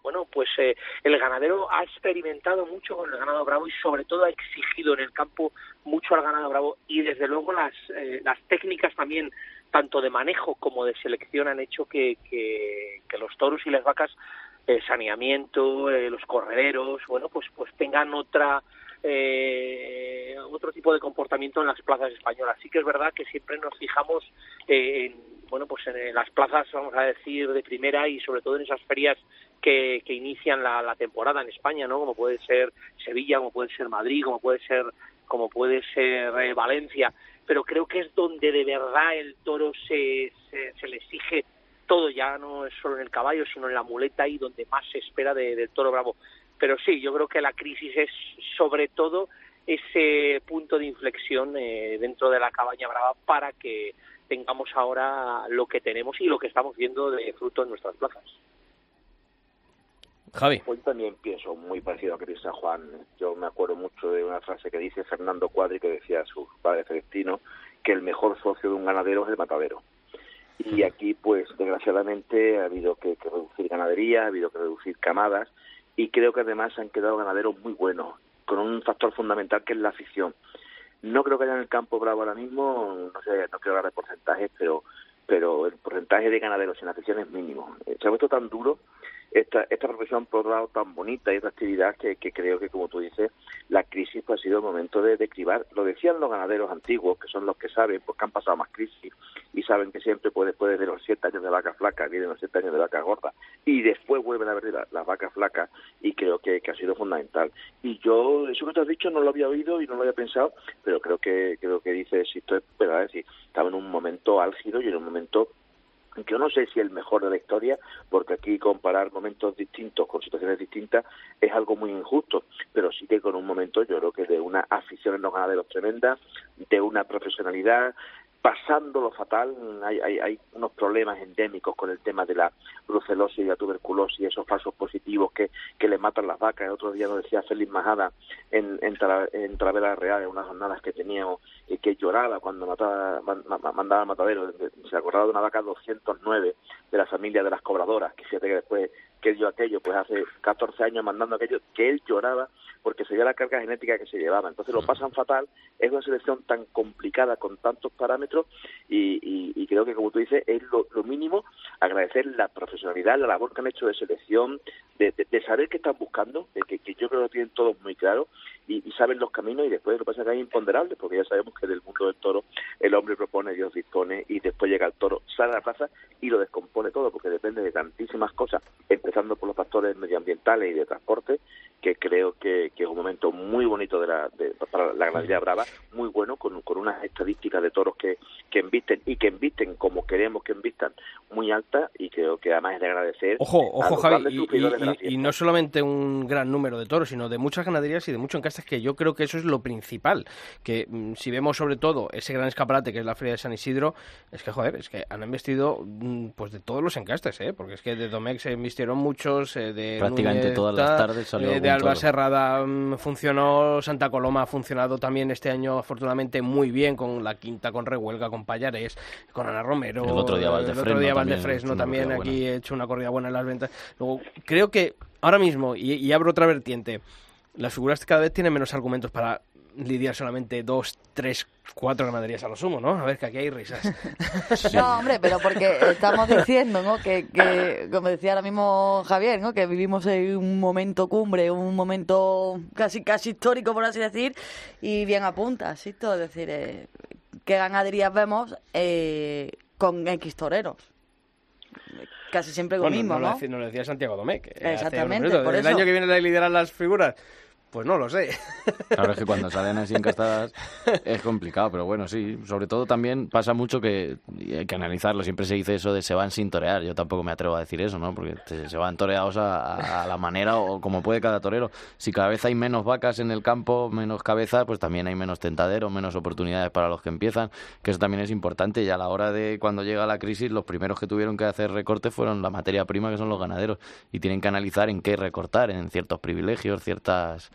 bueno, pues eh, el ganadero ha experimentado mucho con el ganado bravo y sobre todo ha exigido en el campo mucho al ganado bravo y desde luego las, eh, las técnicas también tanto de manejo como de selección han hecho que, que, los toros y las vacas el saneamiento, eh, los correderos, bueno, pues pues tengan otra eh, otro tipo de comportamiento en las plazas españolas. Sí que es verdad que siempre nos fijamos en bueno pues en las plazas vamos a decir de primera y sobre todo en esas ferias que, que inician la, temporada en España, ¿no? Como puede ser Sevilla, como puede ser Madrid, como puede ser como puede ser eh, Valencia, pero creo que es donde de verdad el toro se, se, se le exige todo, ya no es solo en el caballo, sino en la muleta y donde más se espera de, del toro bravo. Pero sí, yo creo que la crisis es sobre todo ese punto de inflexión eh, dentro de la cabaña brava para que tengamos ahora lo que tenemos y lo que estamos viendo de fruto en nuestras plazas. Javi. Pues también pienso muy parecido a Cristian Juan. Yo me acuerdo mucho de una frase que dice Fernando Cuadri, que decía a su padre Celestino, que el mejor socio de un ganadero es el matadero. Y aquí, pues, desgraciadamente, ha habido que, que reducir ganadería, ha habido que reducir camadas, y creo que además se han quedado ganaderos muy buenos, con un factor fundamental que es la afición. No creo que haya en el campo bravo ahora mismo, no sé, no quiero hablar de porcentajes, pero pero el porcentaje de ganaderos la afición es mínimo. Se ha puesto tan duro esta, esta profesión por lado tan bonita y esta actividad que, creo que, como tú dices, la crisis pues, ha sido el momento de, de cribar. Lo decían los ganaderos antiguos, que son los que saben, porque han pasado más crisis y saben que siempre pues, después de los siete años de vaca flaca vienen los siete años de vaca gorda y después vuelven a ver las la vacas flacas y creo que, que ha sido fundamental. Y yo, eso que te has dicho no lo había oído y no lo había pensado, pero creo que creo que dices, si esto es verdad, es decir, estaba en un momento álgido y en un momento yo no sé si el mejor de la historia, porque aquí comparar momentos distintos con situaciones distintas es algo muy injusto, pero sí que con un momento yo creo que de una afición en los ganaderos tremenda, de una profesionalidad, pasándolo fatal, hay, hay, hay unos problemas endémicos con el tema de la brucelosis y la tuberculosis, esos falsos positivos que, que le matan las vacas. El otro día nos decía Félix Majada en, en, en Travera Real, en unas jornadas que teníamos, y que lloraba cuando mataba, man, mandaba al matadero. Se acordaba de una vaca 209 de la familia de las cobradoras, que fíjate que después que dio aquello, pues hace 14 años mandando aquello, que él lloraba porque se veía la carga genética que se llevaba. Entonces lo pasan fatal, es una selección tan complicada con tantos parámetros y, y, y creo que, como tú dices, es lo, lo, mínimo agradecer la profesionalidad, la labor que han hecho de selección, de, de, de saber qué están buscando, de que, que, yo creo que lo tienen todos muy claro y, y, saben los caminos y después lo que pasa es que hay imponderables, porque ya sabemos que del mundo del toro el hombre propone, Dios dispone y después llega el toro, sale a la plaza y lo descompone todo, porque depende de tantísimas cosas, empezando por los factores medioambientales y de transporte, que creo que, que es un momento muy bonito de la, de, para la ganadería brava, muy bueno, con, con unas estadísticas de toros que, que embisten y que embisten como queremos que embistan muy altas y creo que además es de agradecer. Ojo, ojo, Javi, y, y, y, no solamente un gran número de toros, sino de muchas ganaderías y de muchos encastes, que yo creo que eso es lo principal. Que mm, si vemos sobre todo ese gran escaparate que es la Feria de San Isidro, es que, joder, es que han investido mm, pues de todos los encastes, ¿eh? porque es que de Domex se invistieron muchos, eh, de prácticamente Núñez, todas las tardes salió eh, de Alba toro. Serrada mm, funcionó, Santa Coloma ha funcionado también este año afortunadamente muy bien con la quinta, con Rehuelga, con Payares, con Ana Romero, el otro día Valdefresno, el otro día Valdefresno también, también aquí he hecho una corrida buena en las ventas. Luego, creo que ahora mismo, y, y abro otra vertiente, las figuras cada vez tienen menos argumentos para lidiar solamente dos, tres, cuatro ganaderías a lo sumo, ¿no? A ver, que aquí hay risas. Sí. No, hombre, pero porque estamos diciendo, ¿no? Que, que, como decía ahora mismo Javier, ¿no? Que vivimos en un momento cumbre, un momento casi casi histórico, por así decir, y bien apunta, ¿sí? Todo, es decir, eh, ¿qué ganaderías vemos eh, con X toreros? Casi siempre lo bueno, mismo, no ¿no? Lo decía, lo decía Santiago Domecq. Exactamente, por por El eso. año que viene de liderar las figuras pues no lo sé. Claro, es que cuando salen así encastadas es complicado, pero bueno, sí. Sobre todo también pasa mucho que hay que analizarlo. Siempre se dice eso de se van sin torear. Yo tampoco me atrevo a decir eso, ¿no? Porque te, se van toreados a, a, la manera o como puede cada torero. Si cada vez hay menos vacas en el campo, menos cabeza, pues también hay menos tentaderos, menos oportunidades para los que empiezan, que eso también es importante. Y a la hora de cuando llega la crisis, los primeros que tuvieron que hacer recortes fueron la materia prima, que son los ganaderos. Y tienen que analizar en qué recortar, en ciertos privilegios, ciertas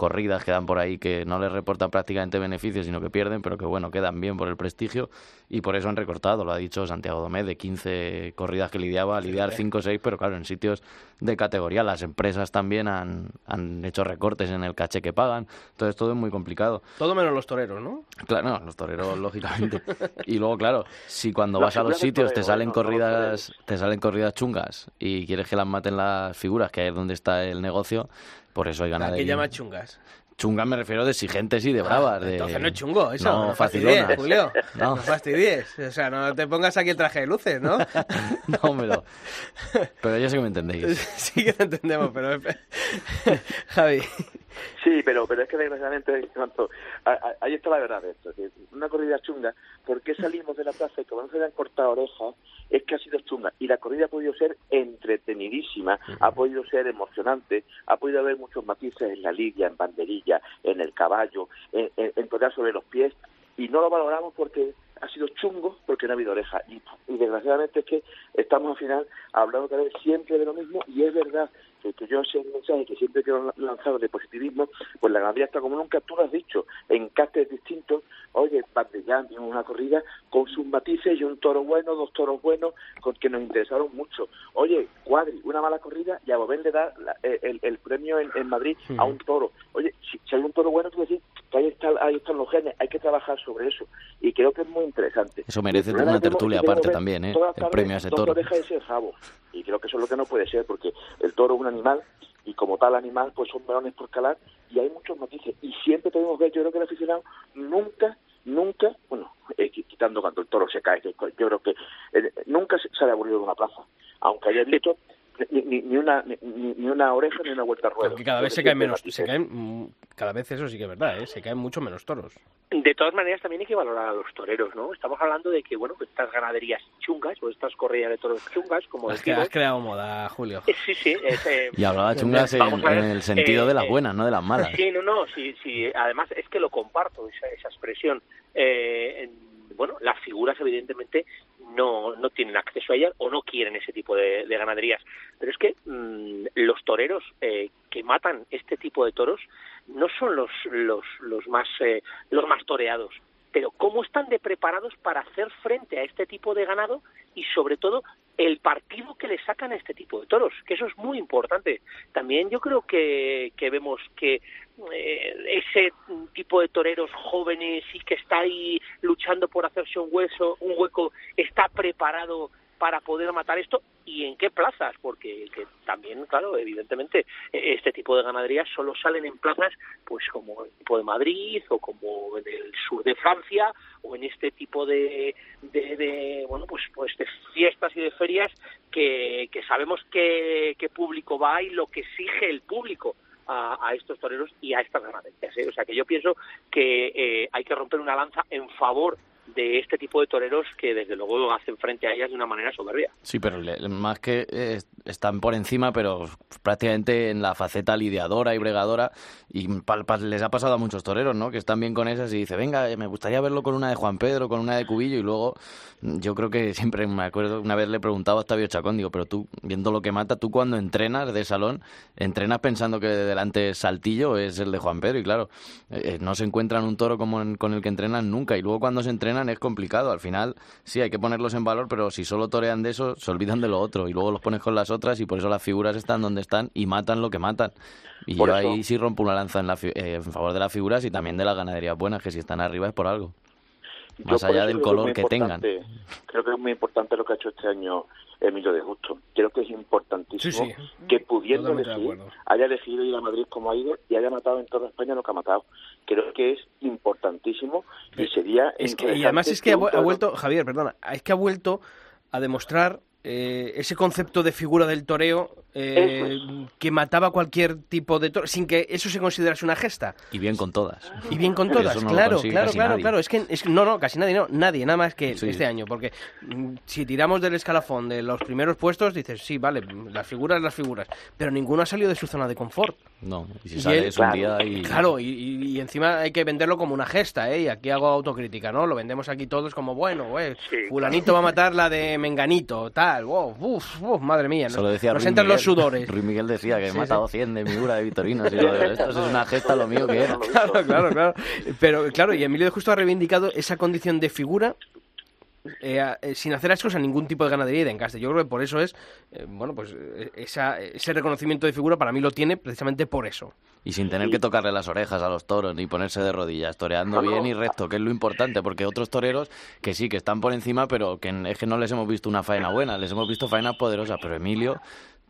corridas que dan por ahí que no les reportan prácticamente beneficios, sino que pierden, pero que bueno, quedan bien por el prestigio y por eso han recortado, lo ha dicho Santiago Domé, de 15 corridas que lidiaba, a lidiar 5 o 6, pero claro, en sitios de categoría. Las empresas también han, han hecho recortes en el caché que pagan, entonces todo es muy complicado. Todo menos los toreros, ¿no? Claro, no, los toreros, lógicamente. Y luego, claro, si cuando vas a los sitios te salen no, no los corridas, te salen corridas chungas y quieres que las maten las figuras, que ahí es donde está el negocio, por eso hay ¿A qué ganadería. llama chungas? Chungas me refiero de exigentes y de bravas. de- Entonces no es chungo, eso. No, No, fastidies. Julio. No. No. fastidies. O sea, no te pongas aquí el traje de luces, ¿no? No, pero, pero yo sé que me entendéis. sí que te entendemos, pero... Javi. Sí, pero, pero es que desgraciadamente a- a- ahí está la verdad de esto. es Una corrida chunga, ¿por qué salimos de la plaza y como no se le han cortado orejas? Es que ha sido chunga. Y la corrida ha podido ser entretenidísima, ha podido ser emocionante, ha podido haber muchos matices en la lidia, en banderilla, en el caballo, en, en, en torear sobre los pies. Y no lo valoramos porque ha sido chungo, porque no ha habido oreja. Y, y desgraciadamente es que estamos al final hablando cada vez siempre de lo mismo y es verdad que, que yo ese mensaje que siempre quiero lanzar de positivismo, pues la ganadería está como nunca, tú lo has dicho, en castes distintos, oye, bandellando en una corrida con sus matices y un toro bueno, dos toros buenos, con que nos interesaron mucho. Oye, Cuadri, una mala corrida y a Bobén le da la- eh, el, el premio en, en Madrid a un toro. Oye, si, si hay un toro bueno, tú decir que ahí, está, ahí están los genes, hay que trabajar sobre eso. Y creo que es muy interesante. Eso merece problema una que tertulia que aparte también, ¿eh? El premio a ese toro. orejas y ese rabo. Y creo que eso es lo que no puede ser, porque el toro es un animal y como tal animal, pues son varones por calar y hay muchos matices. Y siempre tenemos que ver, yo creo que el aficionado nunca, nunca, bueno, eh, qui- quitando cuando el toro se cae, yo creo que eh, nunca se sale aburrido de una plaza, aunque haya visto ni, ni, ni una ni, ni- ni una oreja ni una vuelta al ruedo. Que cada vez se caen menos, se caen, mm, cada vez eso sí que es verdad, ¿eh? se caen mucho menos toros. De todas maneras, también hay que valorar a los toreros, ¿no? Estamos hablando de que, bueno, que estas ganaderías chungas o estas corridas de toros chungas, como Es que has creado moda, Julio. eh, Sí, sí. es, eh, Y hablaba chungas en, a el sentido eh, de las eh, buenas, no de las malas. Sí, no, no, sí, sí. Además, es que lo comparto, esa, esa expresión. Eh, en- bueno, las figuras, evidentemente, no, no tienen acceso a ellas o no quieren ese tipo de, de ganaderías. Pero es que mm, los toreros eh, que matan este tipo de toros no son los, los, los, más, eh, los más toreados. Pero cómo están de preparados para hacer frente a este tipo de ganado y, sobre todo, el partido que le sacan a este tipo de toros, que eso es muy importante. También yo creo que, que vemos que eh, ese tipo de toreros jóvenes y que está ahí luchando por hacerse un hueso, un hueco, está preparado para poder matar esto y en qué plazas, porque que también, claro, evidentemente, eh, este tipo de ganaderías solo salen en plazas, pues como el tipo de Madrid o como en el sur de Francia o en este tipo de, de, bueno, pues, pues de fiestas y de ferias que, sabemos qué, qué público va y lo que exige el público a, a estos toreros y a estas ganaderías. ¿eh? O sea que yo pienso que eh, hay que romper una lanza en favor de este tipo de toreros que desde luego hacen frente a ellas de una manera soberbia. Sí, pero le- más que eh, están por encima, pero prácticamente en la faceta lidiadora y bregadora. Y pa- pa- les ha pasado a muchos toreros, ¿no? Que están bien con esas y dice, venga, eh, me gustaría verlo con una de Juan Pedro, con una de Cubillo. Y luego, mm, yo creo que siempre me acuerdo, una vez le preguntaba a Octavio Chacón, digo, pero tú, viendo lo que mata, tú cuando entrenas de salón, entrenas pensando que delante Saltillo es el de Juan Pedro. Y claro, eh, no se encuentran un toro como en- con el que entrenan nunca. Y luego cuando se entrenan es complicado. Al final, sí, hay que ponerlos en valor, pero si solo torean de eso, se olvidan de lo otro. Y luego los pones con las otras y por eso las figuras están donde están y matan lo que matan. Y Por yo eso- ahí sí rompo una lanza en, la eh, en favor de las figuras y también de las ganaderías buenas, que si están arriba es por algo. Más allá del color que muy tengan. Creo que es muy importante lo que ha hecho este año Emilio de Justo. Creo que es importantísimo Sí, sí. que pudiendo Totalmente elegir, haya elegido ir a Madrid como ha ido y haya matado en toda España lo que ha matado. Creo que es importantísimo y sería Es que, y además es que ha, ha vuelto, Javier, perdona, es que ha vuelto a demostrar eh, ese concepto de figura del toreo eh, que mataba cualquier tipo de toro, sin que eso se considerase una gesta. Y bien con todas. Y bien con todas, no claro, claro, claro, nadie. claro. Es que, es que- no, no, casi nadie, no, nadie, nada más que Sí. este año, porque mm, si tiramos del escalafón de los primeros puestos, dices, sí, vale, las figuras, las figuras, pero ninguno ha salido de su zona de confort. No, y si Y sale él- es un día y... Claro, y, encima hay que venderlo como una gesta, ¿eh? Y aquí hago autocrítica, ¿no? Lo vendemos aquí todos como, bueno, güey, fulanito va a matar la de Menganito, tal. Tal, wow, uf, uf, madre mía, lo nos, decía nos Ruiz entran los sudores. Ruiz Miguel decía que he Sí, matado 100 de Miura de Vitorinos. Y lo de esto es una gesta lo mío que era. Claro, claro, claro. Pero claro, y Emilio de Justo ha reivindicado esa condición de figura eh, eh, sin hacer ascos a ningún tipo de ganadería y de encaste. Yo creo que por eso es, eh, bueno, pues eh, esa, ese reconocimiento de figura para mí lo tiene precisamente por eso. Y sin tener que tocarle las orejas a los toros ni ponerse de rodillas, toreando bien y recto, que es lo importante, porque otros toreros que sí, que están por encima, pero que es que no les hemos visto una faena buena, les hemos visto faenas poderosas, pero Emilio,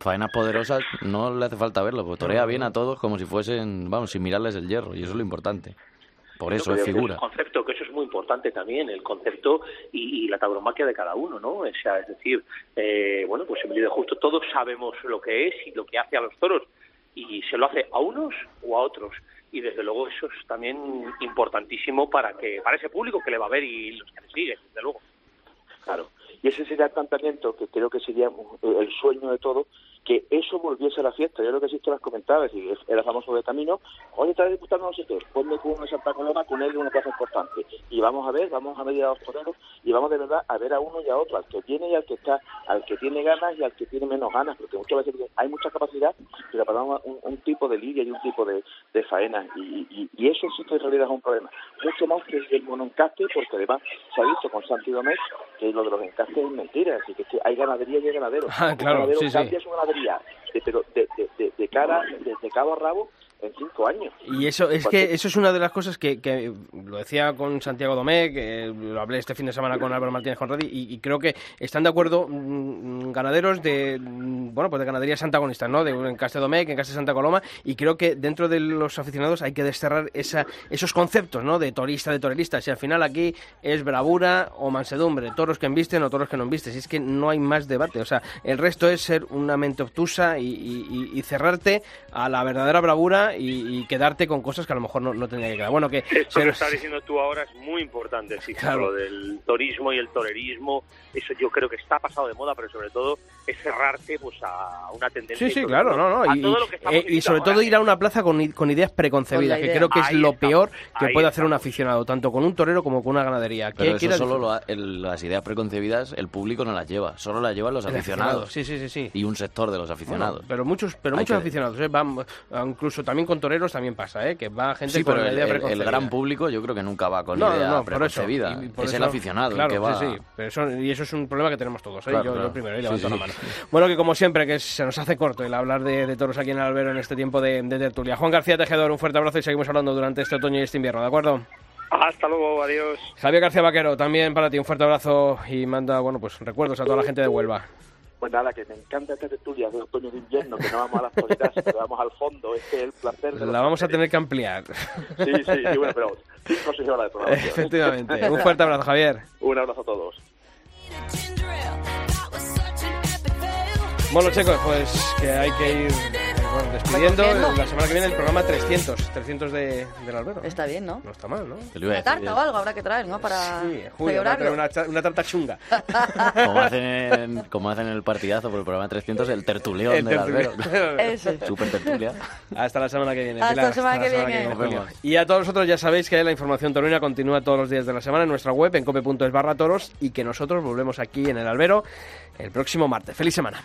faenas poderosas no le hace falta verlo, porque torea bien a todos como si fuesen, vamos, sin mirarles el hierro, y eso es lo importante. Por eso es figura. El concepto, que eso es muy importante también, el concepto y, y la tauromaquia de cada uno, ¿no? O sea, es decir, eh, bueno, pues Emilio de Justo, todos sabemos lo que es y lo que hace a los toros, y se lo hace a unos o a otros. Y desde luego eso es también importantísimo para que para ese público que le va a ver y los que le siguen, desde luego. Claro. Y ese sería el planteamiento que creo que sería el sueño de todo, que eso volviese a la fiesta. Yo creo que sí te las comentaba, es decir, era famoso de camino. Oye, está disputando no sé qué, ponme con uno de Santa Coloma, con él en una plaza importante. Y vamos a ver, vamos a medir a los toreros y vamos de verdad a ver a uno y a otro, al que tiene y al que está, al que tiene ganas y al que tiene menos ganas, porque muchas veces hay mucha capacidad, pero para un, tipo de lidia y un tipo de, de faena. Y, y- y eso sí que en realidad es un problema. Mucho más que el monoencaste, porque además se ha visto con Santi Domés que lo de los encastes es mentira, decir, que, es que hay ganadería y hay ganaderos. Ah, claro, ganadero sí, sí. Ganadería, de, pero de, de, de, cara, de, de cabo a rabo, en cinco años. Y eso es que eso es una de las cosas que, que lo decía con Santiago Domé, que lo hablé este fin de semana con Álvaro Martínez Conradi, y, y creo que están de acuerdo mm, ganaderos de mm, bueno pues de ganaderías antagonistas, ¿no? De un encaste Domé, que encaste Santa Coloma, y creo que dentro de los aficionados hay que desterrar esa, esos conceptos, ¿no? De torista, de torerista. Si al final aquí es bravura o mansedumbre, toros que embisten o toros que no embisten, si es que no hay más debate, o sea, el resto es ser una mente obtusa y- y- y cerrarte a la verdadera bravura y, y quedarte con cosas que a lo mejor no, no tendría que quedar. Bueno, que Esto se que nos- estás diciendo tú ahora es muy importante, sí, Claro. lo del torismo y el torerismo, eso yo creo que está pasado de moda, pero sobre todo es cerrarte pues a una tendencia. Sí, sí, claro, no, no. a Y, eh, y sobre ahora. todo ir a una plaza con, con ideas preconcebidas, Con que creo que es lo estamos, peor que puede hacer un aficionado, tanto con un torero como con una ganadería. Pero eso solo disfrutar. lo ha- el- las ideas preconcebidas el público no las lleva, solo las llevan los El aficionados. Sí, sí, sí, sí. Y un sector de los Bueno, aficionados. pero muchos, pero Hay muchos que- aficionados, ¿eh? Van, incluso también con toreros también pasa, ¿eh? que va gente Sí, con pero la el, idea el- el gran público yo creo que nunca va con No, idea no, no, por eso. preconcebida. Y por es el eso- aficionado claro, el que va. Sí, sí, pero eso, y eso es un problema que tenemos todos. ¿eh? Claro, yo, primero, y Sí, levanto sí. la mano. Bueno, que como siempre, que se nos hace corto el hablar de, de toros aquí en el Albero en este tiempo de, de tertulia. Juan García Tejedor, un fuerte abrazo y seguimos hablando durante este otoño y este invierno, ¿de acuerdo? Hasta luego, adiós. Javier García Vaquero, también para ti un fuerte abrazo y manda, bueno, pues recuerdos a toda la gente de Huelva. Pues nada, que me encanta esta tertulia de otoño y de invierno, que no vamos a las toreras, pero vamos al fondo, este es el placer de La vamos a tener que ampliar. Sí, sí, sí, bueno, pero cinco o seis horas de programación. Efectivamente. Un fuerte abrazo, Javier. Un abrazo a todos. Bueno, chicos, pues que hay que ir bueno, despidiendo. La semana que viene el programa 300, 300 de, del Albero. Está bien, ¿no? No está mal, ¿no? Una decir. tarta o algo habrá que traer, ¿no? Para Sí, Julio, celebrarlo. una, una tarta chunga. Como hacen, en, como hacen en el partidazo por el programa 300, el tertulión El del tertulión. albero. Eso. Super tertulia. Hasta la semana que viene. Hasta Pilar. la semana que viene. Nos Julio. vemos. Y a todos vosotros ya sabéis que la información toruna continúa todos los días de la semana en nuestra web en cope.es barra toros y que nosotros volvemos aquí en el albero el próximo martes. ¡Feliz semana!